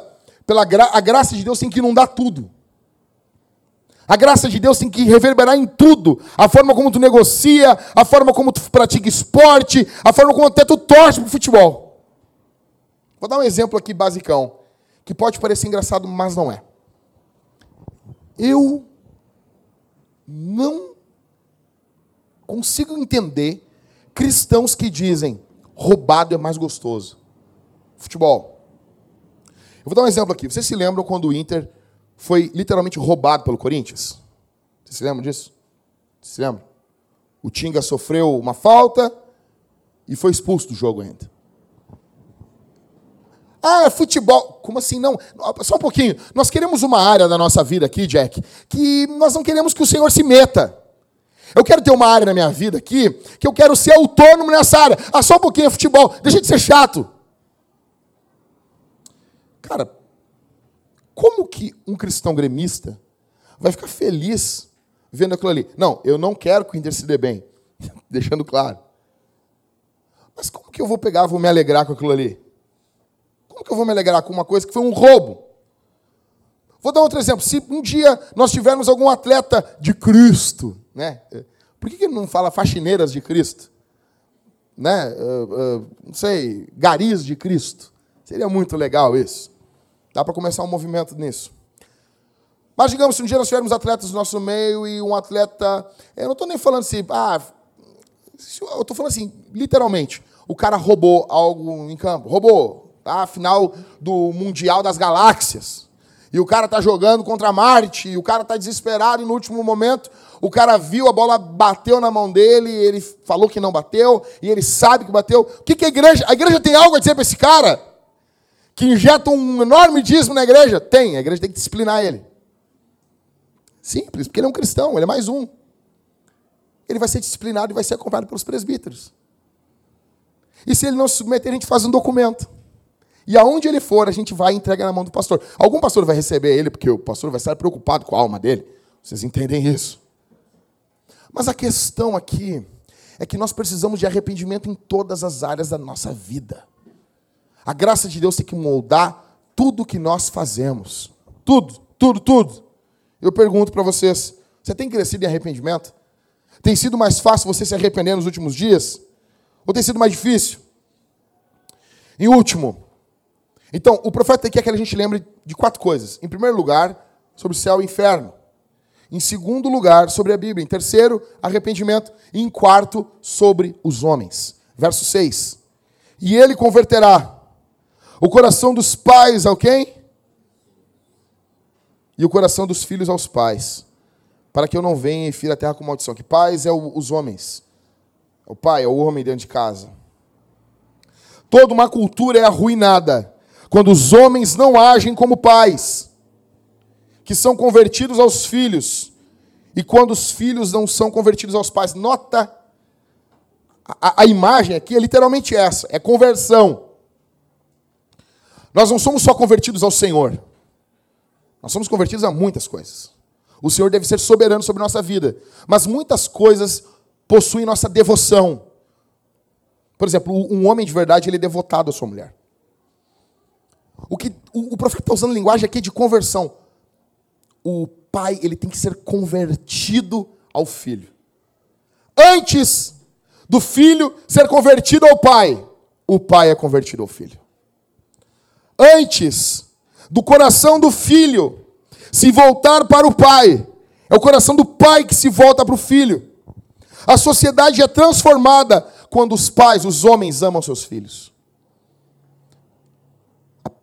pela gra a graça de Deus tem que inundar tudo. A graça de Deus tem que reverberar em tudo. A forma como tu negocia, a forma como tu pratica esporte, a forma como até tu torce pro futebol. Vou dar um exemplo aqui basicão, que pode parecer engraçado, mas não é. Eu não consigo entender cristãos que dizem roubado é mais gostoso. Futebol. Eu vou dar um exemplo aqui. Vocês se lembram quando o Inter foi literalmente roubado pelo Corinthians? Vocês se lembram disso? Vocês se lembram? O Tinga sofreu uma falta e foi expulso do jogo ainda. Ah, é futebol. Como assim não? Só um pouquinho. Nós queremos uma área da nossa vida aqui, Jack, que nós não queremos que o Senhor se meta. Eu quero ter uma área na minha vida aqui que eu quero ser autônomo nessa área. Ah, só um pouquinho é futebol. Deixa de ser chato. Cara, como que um cristão gremista vai ficar feliz vendo aquilo ali? Não, eu não quero que o Inter se dê bem. (laughs) Deixando claro. Mas como que eu vou pegar, vou me alegrar com aquilo ali? Como que eu vou me alegrar com uma coisa que foi um roubo? Vou dar outro exemplo. Se um dia nós tivermos algum atleta de Cristo, né? Por que, que não fala faxineiras de Cristo? Né? Uh, uh, não sei, garis de Cristo. Seria muito legal isso. Dá para começar um movimento nisso. Mas digamos, se um dia nós tivermos atletas no nosso meio e um atleta. Eu não estou nem falando assim, ah, eu estou falando assim, literalmente, o cara roubou algo em campo. Roubou. Tá? A final do Mundial das Galáxias. E o cara está jogando contra Marte, e o cara está desesperado, e no último momento o cara viu, a bola bateu na mão dele, ele falou que não bateu, e ele sabe que bateu. O que, que a igreja. A igreja tem algo a dizer para esse cara? que injeta um enorme dízimo na igreja? Tem, a igreja tem que disciplinar ele. Simples, porque ele é um cristão, ele é mais um. Ele vai ser disciplinado e vai ser acompanhado pelos presbíteros. E se ele não se submeter, a gente faz um documento. E aonde ele for, a gente vai e entrega na mão do pastor. Algum pastor vai receber ele, porque o pastor vai estar preocupado com a alma dele. Vocês entendem isso? Mas a questão aqui é que nós precisamos de arrependimento em todas as áreas da nossa vida. A graça de Deus tem que moldar tudo que nós fazemos. Tudo, tudo, tudo. Eu pergunto para vocês: você tem crescido em arrependimento? Tem sido mais fácil você se arrepender nos últimos dias? Ou tem sido mais difícil? Em último, então, o profeta quer que a gente lembre de quatro coisas. Em primeiro lugar, sobre o céu e o inferno. Em segundo lugar, sobre a Bíblia. Em terceiro, arrependimento. E em quarto, sobre os homens. Verso 6. E ele converterá o coração dos pais ao quem? E o coração dos filhos aos pais. Para que eu não venha e fira a terra com maldição. Que pais é o, os homens. É o pai, é o homem dentro de casa. Toda uma cultura é arruinada quando os homens não agem como pais, que são convertidos aos filhos, e quando os filhos não são convertidos aos pais. Nota a, a imagem aqui é literalmente essa: é conversão. Nós não somos só convertidos ao Senhor. Nós somos convertidos a muitas coisas. O Senhor deve ser soberano sobre nossa vida. Mas muitas coisas possuem nossa devoção. Por exemplo, um homem de verdade ele é devotado à sua mulher. O que o, o profeta está usando linguagem aqui de conversão. O pai ele tem que ser convertido ao filho. Antes do filho ser convertido ao pai, o pai é convertido ao filho antes do coração do filho se voltar para o pai. É o coração do pai que se volta para o filho. A sociedade é transformada quando os pais, os homens, amam seus filhos.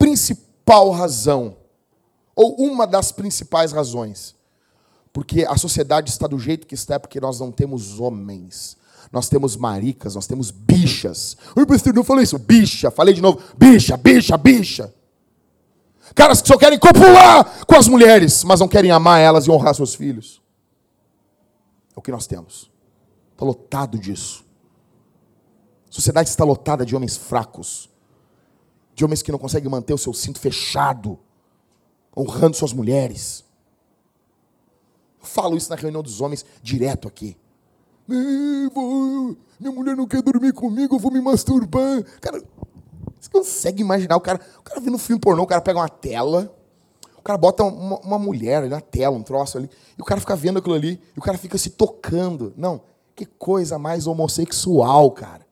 Principal razão, ou uma das principais razões, Porque a sociedade está do jeito que está, porque nós não temos homens. Nós temos maricas, nós temos bichas. Oi, pastor, não falei isso. Bicha, falei de novo. Bicha, bicha, bicha. Caras que só querem copular com as mulheres, mas não querem amar elas e honrar seus filhos. É o que nós temos. Está lotado disso. A sociedade está lotada de homens fracos, de homens que não conseguem manter o seu cinto fechado, honrando suas mulheres. Eu falo isso na reunião dos homens direto aqui. Minha mulher não quer dormir comigo, eu vou me masturbar. Cara, você consegue imaginar o cara, o cara vendo um filme pornô, o cara pega uma tela, o cara bota uma, uma mulher na tela, um troço ali, e o cara fica vendo aquilo ali, e o cara fica se tocando. Não, que coisa mais homossexual, cara.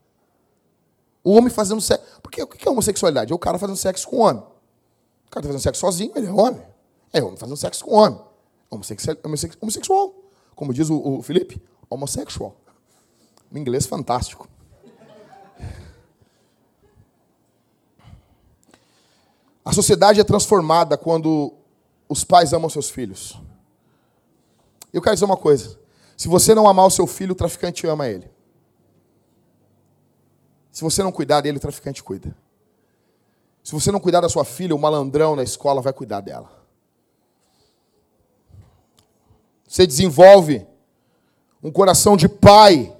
O homem fazendo sexo. Porque o que é homossexualidade? É o cara fazendo sexo com o homem. O cara está fazendo sexo sozinho, ele é homem. É homem fazendo sexo com homem. Homossexual. homossexual. Como diz o, o Felipe, homossexual. Um inglês fantástico. A sociedade é transformada quando os pais amam seus filhos. Eu quero dizer uma coisa. Se você não amar o seu filho, o traficante ama ele. Se você não cuidar dele, o traficante cuida. Se você não cuidar da sua filha, o malandrão na escola vai cuidar dela. Você desenvolve um coração de pai.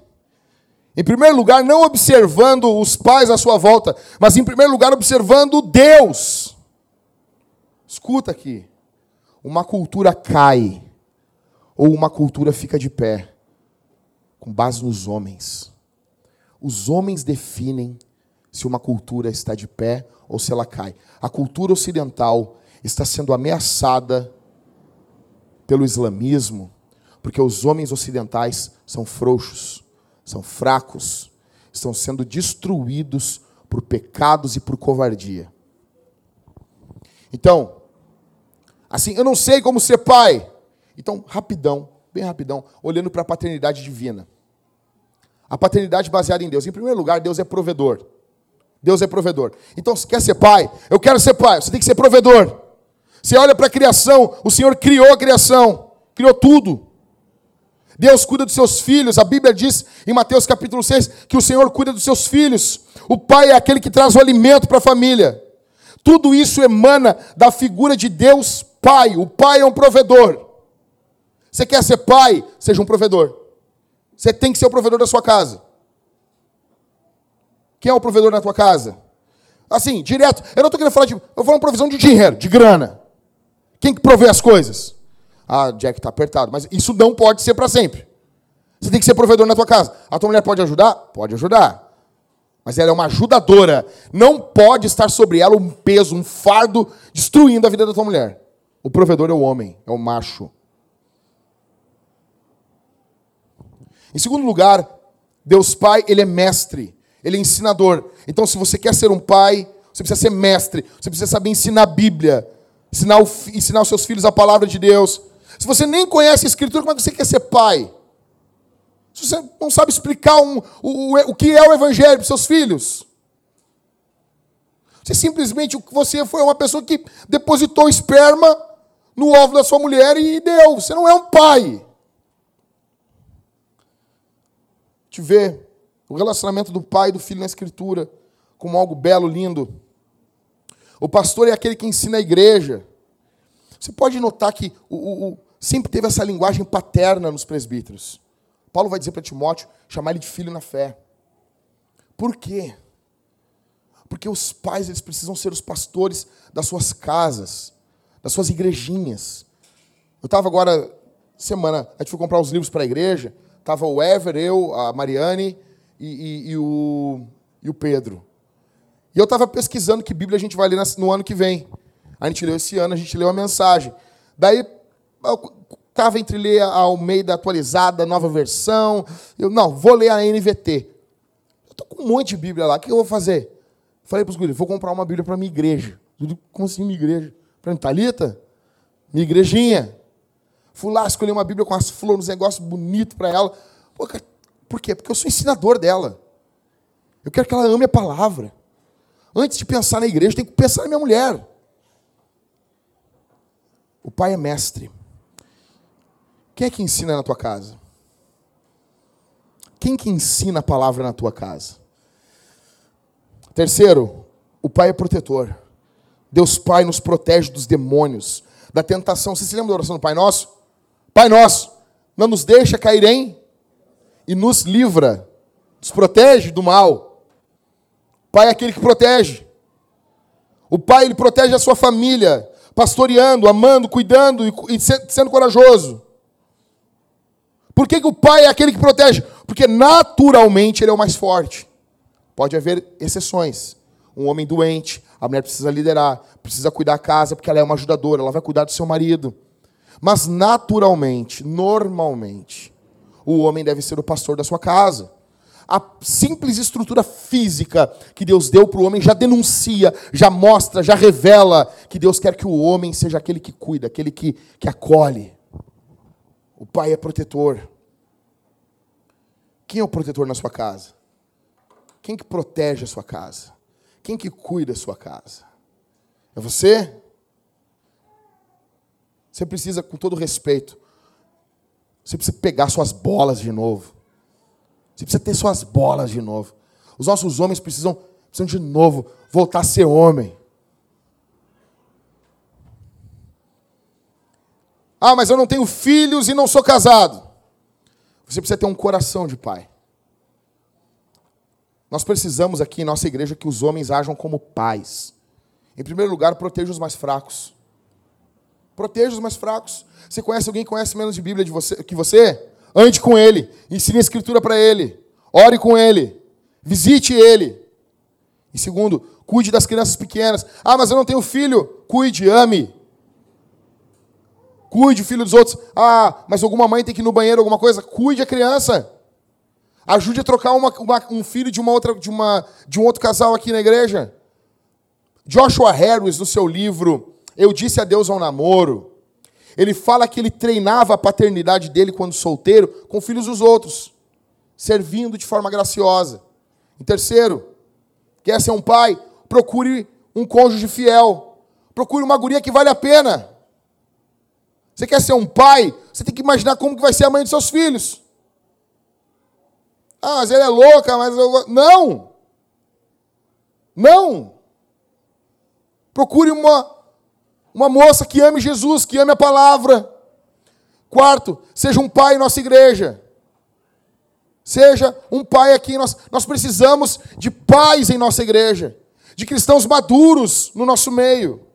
Em primeiro lugar, não observando os pais à sua volta, mas em primeiro lugar, observando Deus. Escuta aqui. Uma cultura cai, ou uma cultura fica de pé, com base nos homens. Os homens definem se uma cultura está de pé ou se ela cai. A cultura ocidental está sendo ameaçada pelo islamismo, porque os homens ocidentais são frouxos, são fracos, estão sendo destruídos por pecados e por covardia. Então, assim, eu não sei como ser pai. Então, rapidão, bem rapidão, olhando para a paternidade divina. A paternidade baseada em Deus. Em primeiro lugar, Deus é provedor. Deus é provedor. Então, se quer ser pai, eu quero ser pai, você tem que ser provedor. Você olha para a criação, o Senhor criou a criação, criou tudo. Deus cuida dos seus filhos. A Bíblia diz em Mateus capítulo 6 que o Senhor cuida dos seus filhos. O pai é aquele que traz o alimento para a família. Tudo isso emana da figura de Deus Pai. O pai é um provedor. Você quer ser pai? Seja um provedor. Você tem que ser o provedor da sua casa. Quem é o provedor na tua casa? Assim, direto. Eu não estou querendo falar de. Eu vou falar uma provisão de dinheiro, de grana. Quem que provê as coisas? Ah, Jack está apertado. Mas isso não pode ser para sempre. Você tem que ser provedor na tua casa. A tua mulher pode ajudar? Pode ajudar. Mas ela é uma ajudadora. Não pode estar sobre ela um peso, um fardo, destruindo a vida da tua mulher. O provedor é o homem, é o macho. Em segundo lugar, Deus Pai, ele é mestre, ele é ensinador. Então, se você quer ser um pai, você precisa ser mestre, você precisa saber ensinar a Bíblia, ensinar, o, ensinar os seus filhos a palavra de Deus, se você nem conhece a Escritura, como é que você quer ser pai? Se você não sabe explicar um, o, o, o que é o Evangelho para os seus filhos. Você simplesmente, você foi uma pessoa que depositou esperma no ovo da sua mulher e deu. Você não é um pai. Te ver o relacionamento do pai e do filho na Escritura como algo belo, lindo. O pastor é aquele que ensina a igreja. Você pode notar que o, o, o sempre teve essa linguagem paterna nos presbíteros. Paulo vai dizer para Timóteo chamar ele de filho na fé. Por quê? Porque os pais eles precisam ser os pastores das suas casas, das suas igrejinhas. Eu estava agora, semana, a gente foi comprar os livros para a igreja, estava o Ever, eu, a Mariane e, e, e, o, e o Pedro. E eu estava pesquisando que Bíblia a gente vai ler no ano que vem. A gente leu esse ano, a gente leu a mensagem. Daí estava entre ler a Almeida atualizada, nova versão. Eu, não, vou ler a NVT. Eu estou com um monte de Bíblia lá, o que eu vou fazer? Falei para os guris, vou comprar uma Bíblia para minha igreja. Como assim minha igreja? Para Thalita? Minha igrejinha. Fui lá, escolhi uma Bíblia com as flores, um negócio bonito para ela. Pô, por quê? Porque eu sou ensinador dela. Eu quero que ela ame a palavra. Antes de pensar na igreja, tem que pensar na minha mulher. O pai é mestre. Quem é que ensina na tua casa? Quem que ensina a palavra na tua casa? Terceiro, o pai é protetor. Deus Pai nos protege dos demônios, da tentação. Você se lembra da oração do Pai Nosso? Pai Nosso, não nos deixa cair em e nos livra, nos protege do mal. Pai é aquele que protege. O pai ele protege a sua família, pastoreando, amando, cuidando e, sendo corajoso. Por que, que o pai é aquele que protege? Porque naturalmente ele é o mais forte. Pode haver exceções. Um homem doente, a mulher precisa liderar, precisa cuidar da casa, porque ela é uma ajudadora, ela vai cuidar do seu marido. Mas naturalmente, normalmente, o homem deve ser o pastor da sua casa. A simples estrutura física que Deus deu para o homem já denuncia, já mostra, já revela que Deus quer que o homem seja aquele que cuida, aquele que, que acolhe. O pai é protetor. Quem é o protetor na sua casa? Quem que protege a sua casa? Quem que cuida da sua casa? É você? Você precisa, com todo respeito, você precisa pegar suas bolas de novo. Você precisa ter suas bolas de novo. Os nossos homens precisam, precisam de novo voltar a ser homem. Ah, mas eu não tenho filhos e não sou casado. Você precisa ter um coração de pai. Nós precisamos aqui em nossa igreja que os homens ajam como pais. Em primeiro lugar, proteja os mais fracos. Proteja os mais fracos. Você conhece alguém que conhece menos de Bíblia de você, que você? Ande com ele. Ensine a Escritura para ele. Ore com ele. Visite ele. E segundo, cuide das crianças pequenas. Ah, mas eu não tenho filho. Cuide, ame. Cuide o filho dos outros. Ah, mas alguma mãe tem que ir no banheiro, alguma coisa. Cuide a criança. Ajude a trocar uma, uma, um filho de, uma outra, de, uma, de um outro casal aqui na igreja. Joshua Harris, no seu livro Eu Disse Adeus ao Namoro, ele fala que ele treinava a paternidade dele quando solteiro com filhos dos outros, servindo de forma graciosa. Em terceiro, quer ser um pai? Procure um cônjuge fiel. Procure uma guria que vale a pena. Você quer ser um pai? Você tem que imaginar como que vai ser a mãe dos seus filhos. Ah, mas ela é louca, mas eu. Não! Não! Procure uma, uma moça que ame Jesus, que ame a palavra. Quarto, seja um pai em nossa igreja. Seja um pai aqui. Nós, nós precisamos de pais em nossa igreja. De cristãos maduros no nosso meio.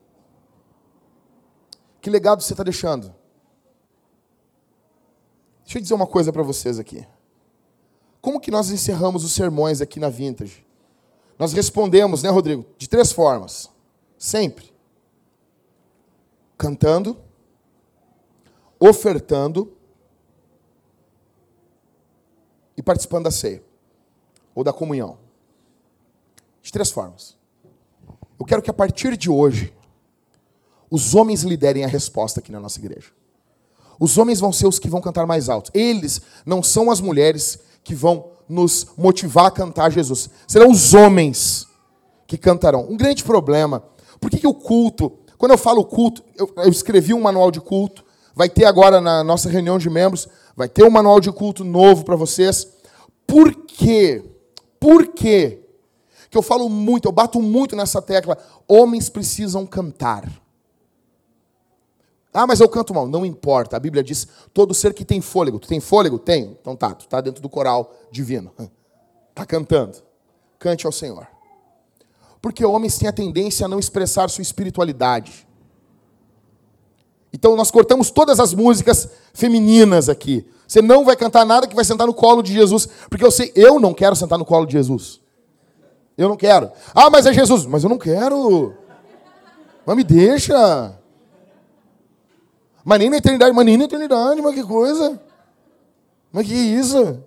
Que legado você está deixando? Deixa eu dizer uma coisa para vocês aqui. Como que nós encerramos os sermões aqui na Vintage? Nós respondemos, né, Rodrigo? De três formas. Sempre. Cantando, ofertando e participando da ceia ou da comunhão. De três formas. Eu quero que a partir de hoje os homens liderem a resposta aqui na nossa igreja. Os homens vão ser os que vão cantar mais alto. Eles não são as mulheres que vão nos motivar a cantar Jesus. Serão os homens que cantarão. Um grande problema. Por que, que o culto, quando eu falo culto, eu, eu escrevi um manual de culto, vai ter agora na nossa reunião de membros, vai ter um manual de culto novo para vocês. Por quê? Por quê? Que eu falo muito, eu bato muito nessa tecla. Homens precisam cantar. Ah, mas eu canto mal. Não importa. A Bíblia diz: todo ser que tem fôlego. Tu tem fôlego? Tenho. Então tá, tu tá dentro do coral divino. (laughs) Tá cantando. Cante ao Senhor. Porque homens têm a tendência a não expressar sua espiritualidade. Então nós cortamos todas as músicas femininas aqui. Você não vai cantar nada que vai sentar no colo de Jesus, porque eu sei, eu não quero sentar no colo de Jesus. Eu não quero. Ah, mas é Jesus. Mas eu não quero. Mas me deixa. Mas nem na eternidade, mas nem na eternidade, mas que coisa. Mas que isso?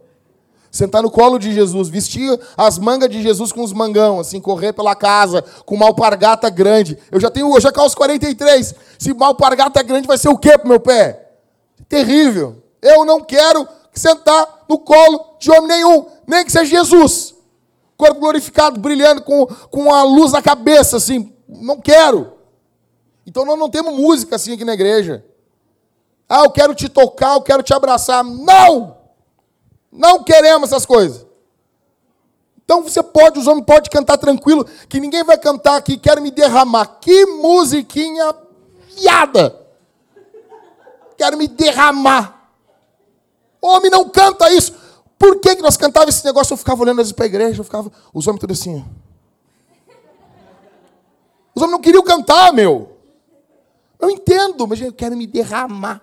Sentar no colo de Jesus, vestir as mangas de Jesus com os mangão, assim, correr pela casa com uma alpargata grande. Eu já tenho, eu já calço 43. Se uma alpargata grande vai ser o quê pro meu pé? Terrível. Eu não quero sentar no colo de homem nenhum, nem que seja Jesus. Corpo glorificado, brilhando com, com a luz na cabeça, assim. Não quero. Então nós não temos música assim aqui na igreja. Ah, eu quero te tocar, eu quero te abraçar. Não! Não queremos essas coisas. Então você pode, os homens podem cantar tranquilo, que ninguém vai cantar aqui, quero me derramar. Que musiquinha fiada! Quero me derramar. Homem não canta isso. Por que, que nós cantávamos esse negócio? Eu ficava olhando para a igreja, eu ficava, os homens tudo assim. Os homens não queriam cantar, meu. Eu entendo, mas eu quero me derramar.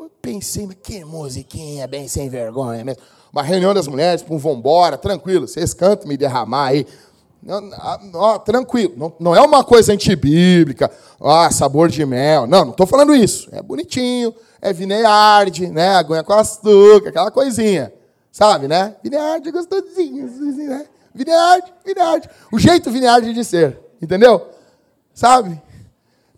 Eu pensei, mas que musiquinha bem sem vergonha mesmo. Uma reunião das mulheres, um vambora, tranquilo, vocês cantam, me derramar aí. Não, tranquilo, não, não, é uma coisa antibíblica, ah, sabor de mel. Não, não estou falando isso. É bonitinho, é vinearde, né? Aguinha com açúcar, aquela coisinha. Sabe, né? Vinearde é gostosinho, né? Vinearde, vinearde. O jeito vinearde de ser, entendeu? Sabe?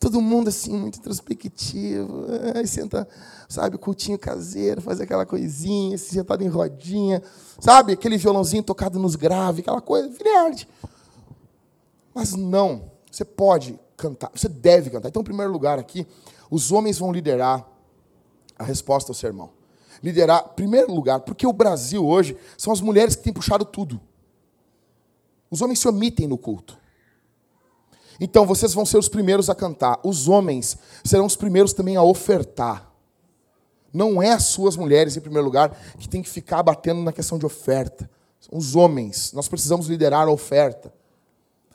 Todo mundo assim, muito introspectivo. Aí senta, sabe, cultinho caseiro, faz aquela coisinha, se sentado em rodinha. Sabe, aquele violãozinho tocado nos graves, aquela coisa, vinearde. Mas não, você pode cantar, você deve cantar. Então, em primeiro lugar aqui, os homens vão liderar a resposta ao sermão. Liderar, em primeiro lugar, porque o Brasil hoje são as mulheres que têm puxado tudo. Os homens se omitem no culto. Então vocês vão ser os primeiros a cantar. Os homens serão os primeiros também a ofertar. Não é as suas mulheres, em primeiro lugar, que tem que ficar batendo na questão de oferta. São os homens. Nós precisamos liderar a oferta.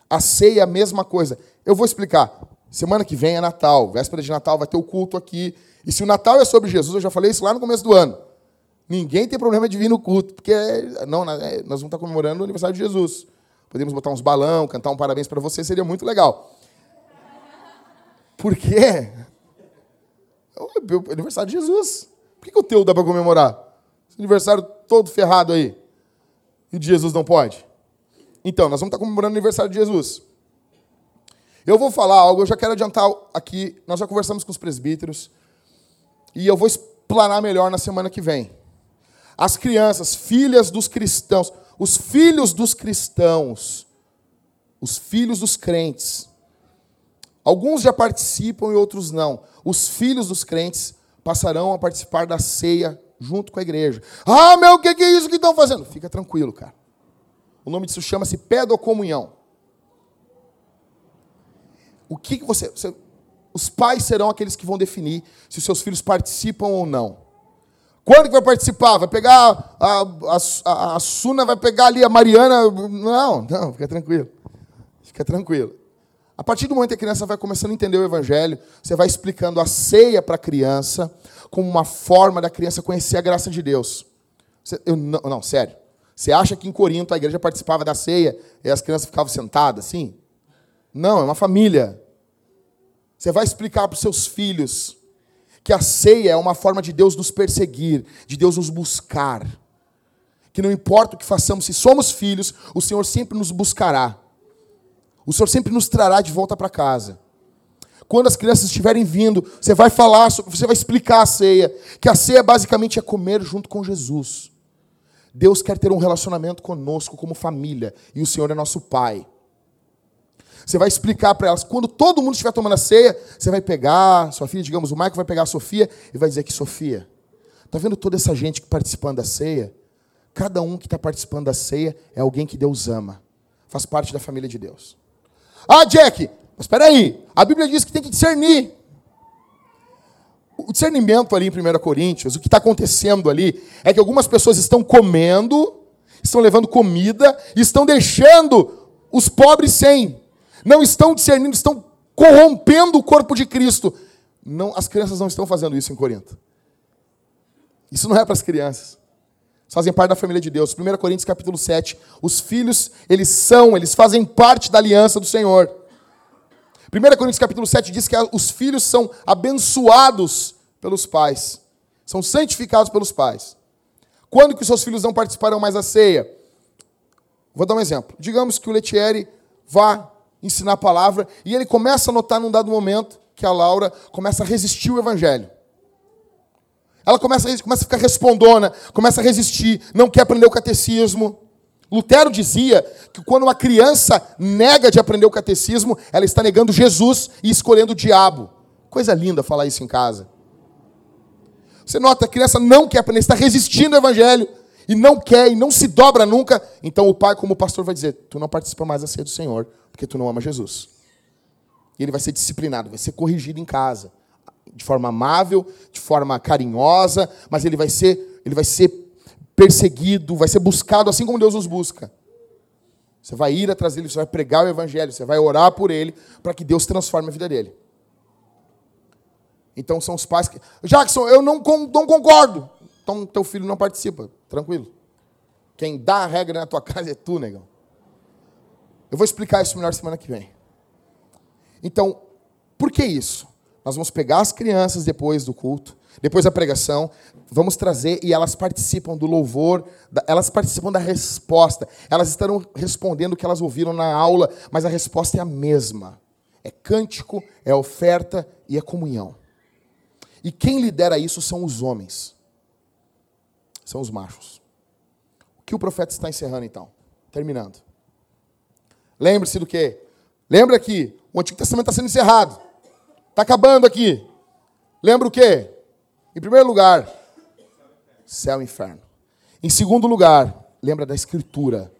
A ceia é a mesma coisa. Eu vou explicar. Semana que vem é Natal. Véspera de Natal vai ter o culto aqui. E se o Natal é sobre Jesus, eu já falei isso lá no começo do ano. Ninguém tem problema de vir no culto, porque não, é, nós vamos estar comemorando o aniversário de Jesus. Podemos botar uns balão, cantar um parabéns para você, seria muito legal. Por quê? É aniversário de Jesus. Por que, o teu dá para comemorar? Esse aniversário todo ferrado aí. E de Jesus não pode? Então, nós vamos estar comemorando o aniversário de Jesus. Eu vou falar algo, eu já quero adiantar aqui. Nós já conversamos com os presbíteros. E eu vou explanar melhor na semana que vem. As crianças, filhas dos cristãos, os filhos dos cristãos, os filhos dos crentes. Alguns já participam e outros não. Os filhos dos crentes passarão a participar da ceia junto com a igreja. Ah, meu, o que é isso que estão fazendo? Fica tranquilo, cara. O nome disso chama-se pedocomunhão. O que, que você, você os pais serão aqueles que vão definir se os seus filhos participam ou não. Quando que vai participar? Vai pegar a, a, a, Suna, vai pegar ali a Mariana? Não, não, fica tranquilo. Fica tranquilo. A partir do momento que a criança vai começando a entender o Evangelho, você vai explicando a ceia para a criança como uma forma da criança conhecer a graça de Deus. Você, eu, não, não, sério. Você acha que em Corinto a igreja participava da ceia e as crianças ficavam sentadas assim? Não, é uma família. Você vai explicar para os seus filhos que a ceia é uma forma de Deus nos perseguir, de Deus nos buscar. Que não importa o que façamos, se somos filhos, o Senhor sempre nos buscará. O Senhor sempre nos trará de volta para casa. Quando as crianças estiverem vindo, você vai falar, você vai explicar a ceia, que a ceia basicamente é comer junto com Jesus. Deus quer ter um relacionamento conosco como família, e o Senhor é nosso Pai. Você vai explicar para elas. Quando todo mundo estiver tomando a ceia, você vai pegar, sua filha, digamos, o Michael vai pegar a Sofia e vai dizer que Sofia, tá vendo toda essa gente participando da ceia? Cada um que está participando da ceia é alguém que Deus ama. Faz parte da família de Deus. Ah, Jack, mas espera aí. A Bíblia diz que tem que discernir. O discernimento ali em 1 Coríntios, o que está acontecendo ali, é que algumas pessoas estão comendo, estão levando comida, estão deixando os pobres sem não estão discernindo, estão corrompendo o corpo de Cristo. Não, as crianças não estão fazendo isso em Corinto. Isso não é para as crianças. Fazem parte da família de Deus. 1 Coríntios capítulo 7. Os filhos, eles são, eles fazem parte da aliança do Senhor. 1 Coríntios capítulo 7 diz que os filhos são abençoados pelos pais. São santificados pelos pais. Quando que os seus filhos não participarão mais da ceia? Vou dar um exemplo. Digamos que o Letieri vá ensinar a palavra, e ele começa a notar num dado momento que a Laura começa a resistir o evangelho. Ela começa, começa a ficar respondona, começa a resistir, não quer aprender o catecismo. Lutero dizia que quando uma criança nega de aprender o catecismo, ela está negando Jesus e escolhendo o diabo. Coisa linda falar isso em casa. Você nota, a criança não quer aprender, está resistindo ao evangelho e não quer e não se dobra nunca. Então o pai, como pastor, vai dizer: Tu não participa mais da ceia do Senhor, porque tu não ama Jesus. E ele vai ser disciplinado, vai ser corrigido em casa, de forma amável, de forma carinhosa, mas ele vai ser, ele vai ser perseguido, vai ser buscado assim como Deus nos busca. Você vai ir atrás dele, você vai pregar o evangelho, você vai orar por ele, para que Deus transforme a vida dele. Então são os pais que. Jackson, eu não, não concordo. Então teu filho não participa. Tranquilo. Quem dá a regra na tua (laughs) casa é tu, negão. Eu vou explicar isso melhor semana que vem. Então, por que isso? Nós vamos pegar as crianças depois do culto, depois da pregação, vamos trazer e elas participam do louvor, elas participam da resposta. Elas estarão respondendo o que elas ouviram na aula, mas a resposta é a mesma. É cântico, é oferta e é comunhão. E quem lidera isso são os homens. São os machos. O que o profeta está encerrando então? Terminando. Lembre-se do quê? Lembra que o Antigo Testamento está sendo encerrado. Está acabando aqui. Lembra o quê? Em primeiro lugar, céu e inferno. Em segundo lugar, lembra da Escritura.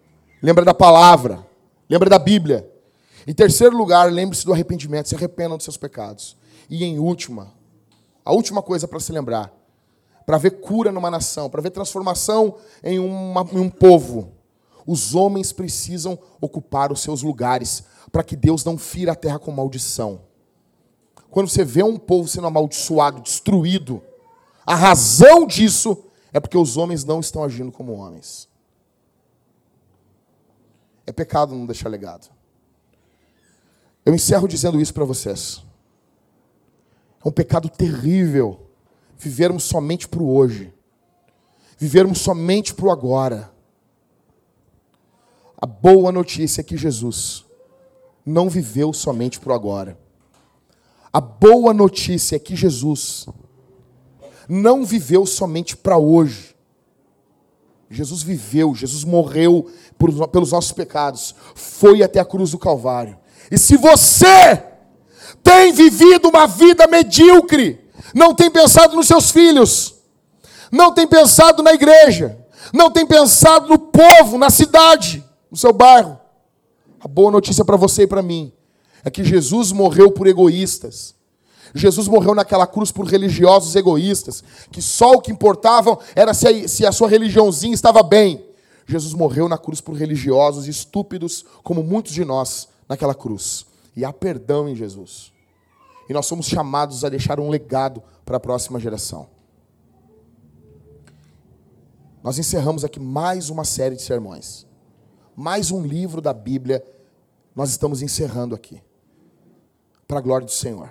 Lembra da palavra. Lembra da Bíblia. Em terceiro lugar, lembre-se do arrependimento. Se arrependam dos seus pecados. E em última, a última coisa para se lembrar, para ver cura numa nação, para ver transformação em, uma, em um povo, os homens precisam ocupar os seus lugares para que Deus não fira a terra com maldição. Quando você vê um povo sendo amaldiçoado, destruído, a razão disso é porque os homens não estão agindo como homens. É pecado não deixar legado. Eu encerro dizendo isso para vocês. É um pecado terrível vivermos somente para o hoje, vivermos somente para o agora. A boa notícia é que Jesus não viveu somente para o agora. A boa notícia é que Jesus não viveu somente para hoje. Jesus viveu, Jesus morreu por, pelos nossos pecados, foi até a cruz do Calvário. E se você tem vivido uma vida medíocre, não tem pensado nos seus filhos, não tem pensado na igreja, não tem pensado no povo, na cidade, no seu bairro. A boa notícia para você e para mim é que Jesus morreu por egoístas. Jesus morreu naquela cruz por religiosos egoístas, que só o que importavam era se a, se a sua religiãozinha estava bem. Jesus morreu na cruz por religiosos estúpidos, como muitos de nós naquela cruz. E há perdão em Jesus. E nós somos chamados a deixar um legado para a próxima geração. Nós encerramos aqui mais uma série de sermões. Mais um livro da Bíblia nós estamos encerrando aqui. Para a glória do Senhor.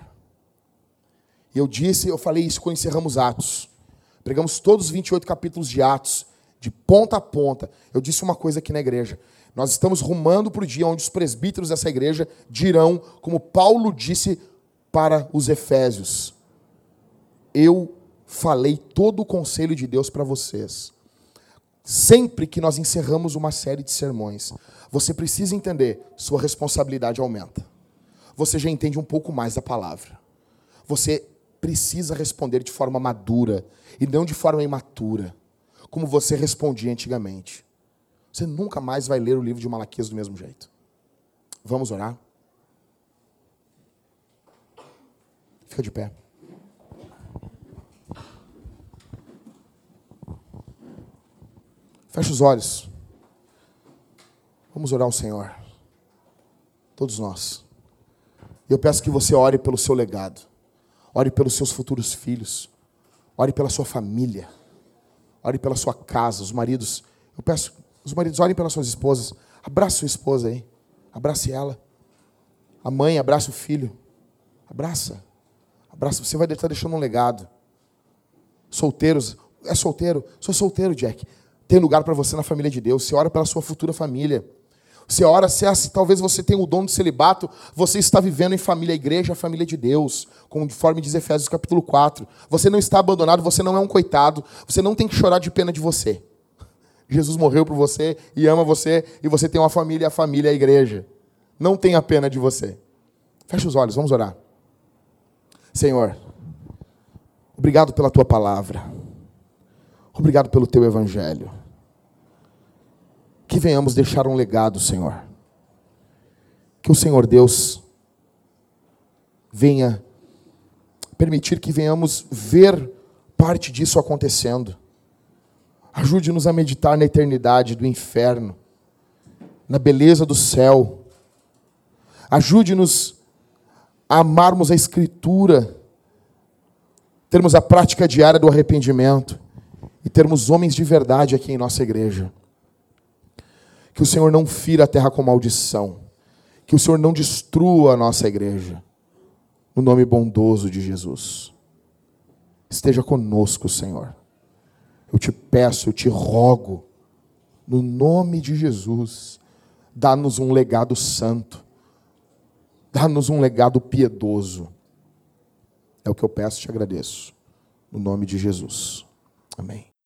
E eu disse, eu falei isso quando encerramos Atos. Pregamos todos os 28 capítulos de Atos, de ponta a ponta. Eu disse uma coisa aqui na igreja. Nós estamos rumando para o dia onde os presbíteros dessa igreja dirão, como Paulo disse para os Efésios: Eu falei todo o conselho de Deus para vocês. Sempre que nós encerramos uma série de sermões, você precisa entender, sua responsabilidade aumenta. Você já entende um pouco mais da palavra. Você precisa responder de forma madura e não de forma imatura, como você respondia antigamente. Você nunca mais vai ler o livro de Malaquias do mesmo jeito. Vamos orar? Fica de pé. Feche os olhos. Vamos orar ao Senhor. Todos nós. Eu peço que você ore pelo seu legado. Ore pelos seus futuros filhos. Ore pela sua família. Ore pela sua casa. Os maridos. Eu peço, os maridos orem pelas suas esposas. Abraça sua esposa aí. Abrace ela. A mãe, abraça o filho. Abraça. Abraça. Você vai estar deixando um legado. Solteiros. É solteiro? Sou solteiro, Jack. Tem lugar para você na família de Deus. Você ora pela sua futura família. Você ora, se, se talvez você tenha o dom do celibato, você está vivendo em família, igreja, família de Deus, conforme diz Efésios capítulo 4. Você não está abandonado, você não é um coitado, você não tem que chorar de pena de você. Jesus morreu por você e ama você, e você tem uma família, a família é a igreja. Não tenha pena de você. Feche os olhos, vamos orar. Senhor, Obrigado pela tua palavra. Obrigado pelo teu evangelho. Que venhamos deixar um legado, Senhor. Que o Senhor Deus venha permitir que venhamos ver parte disso acontecendo. Ajude-nos a meditar na eternidade do inferno, na beleza do céu. Ajude-nos a amarmos a Escritura, termos a prática diária do arrependimento e termos homens de verdade aqui em nossa igreja. Que o Senhor não fira a terra com maldição, que o Senhor não destrua a nossa igreja, no nome bondoso de Jesus. Esteja conosco, Senhor. Eu te peço, eu te rogo, no nome de Jesus, dá-nos um legado santo, dá-nos um legado piedoso. É o que eu peço e te agradeço, no nome de Jesus. Amém.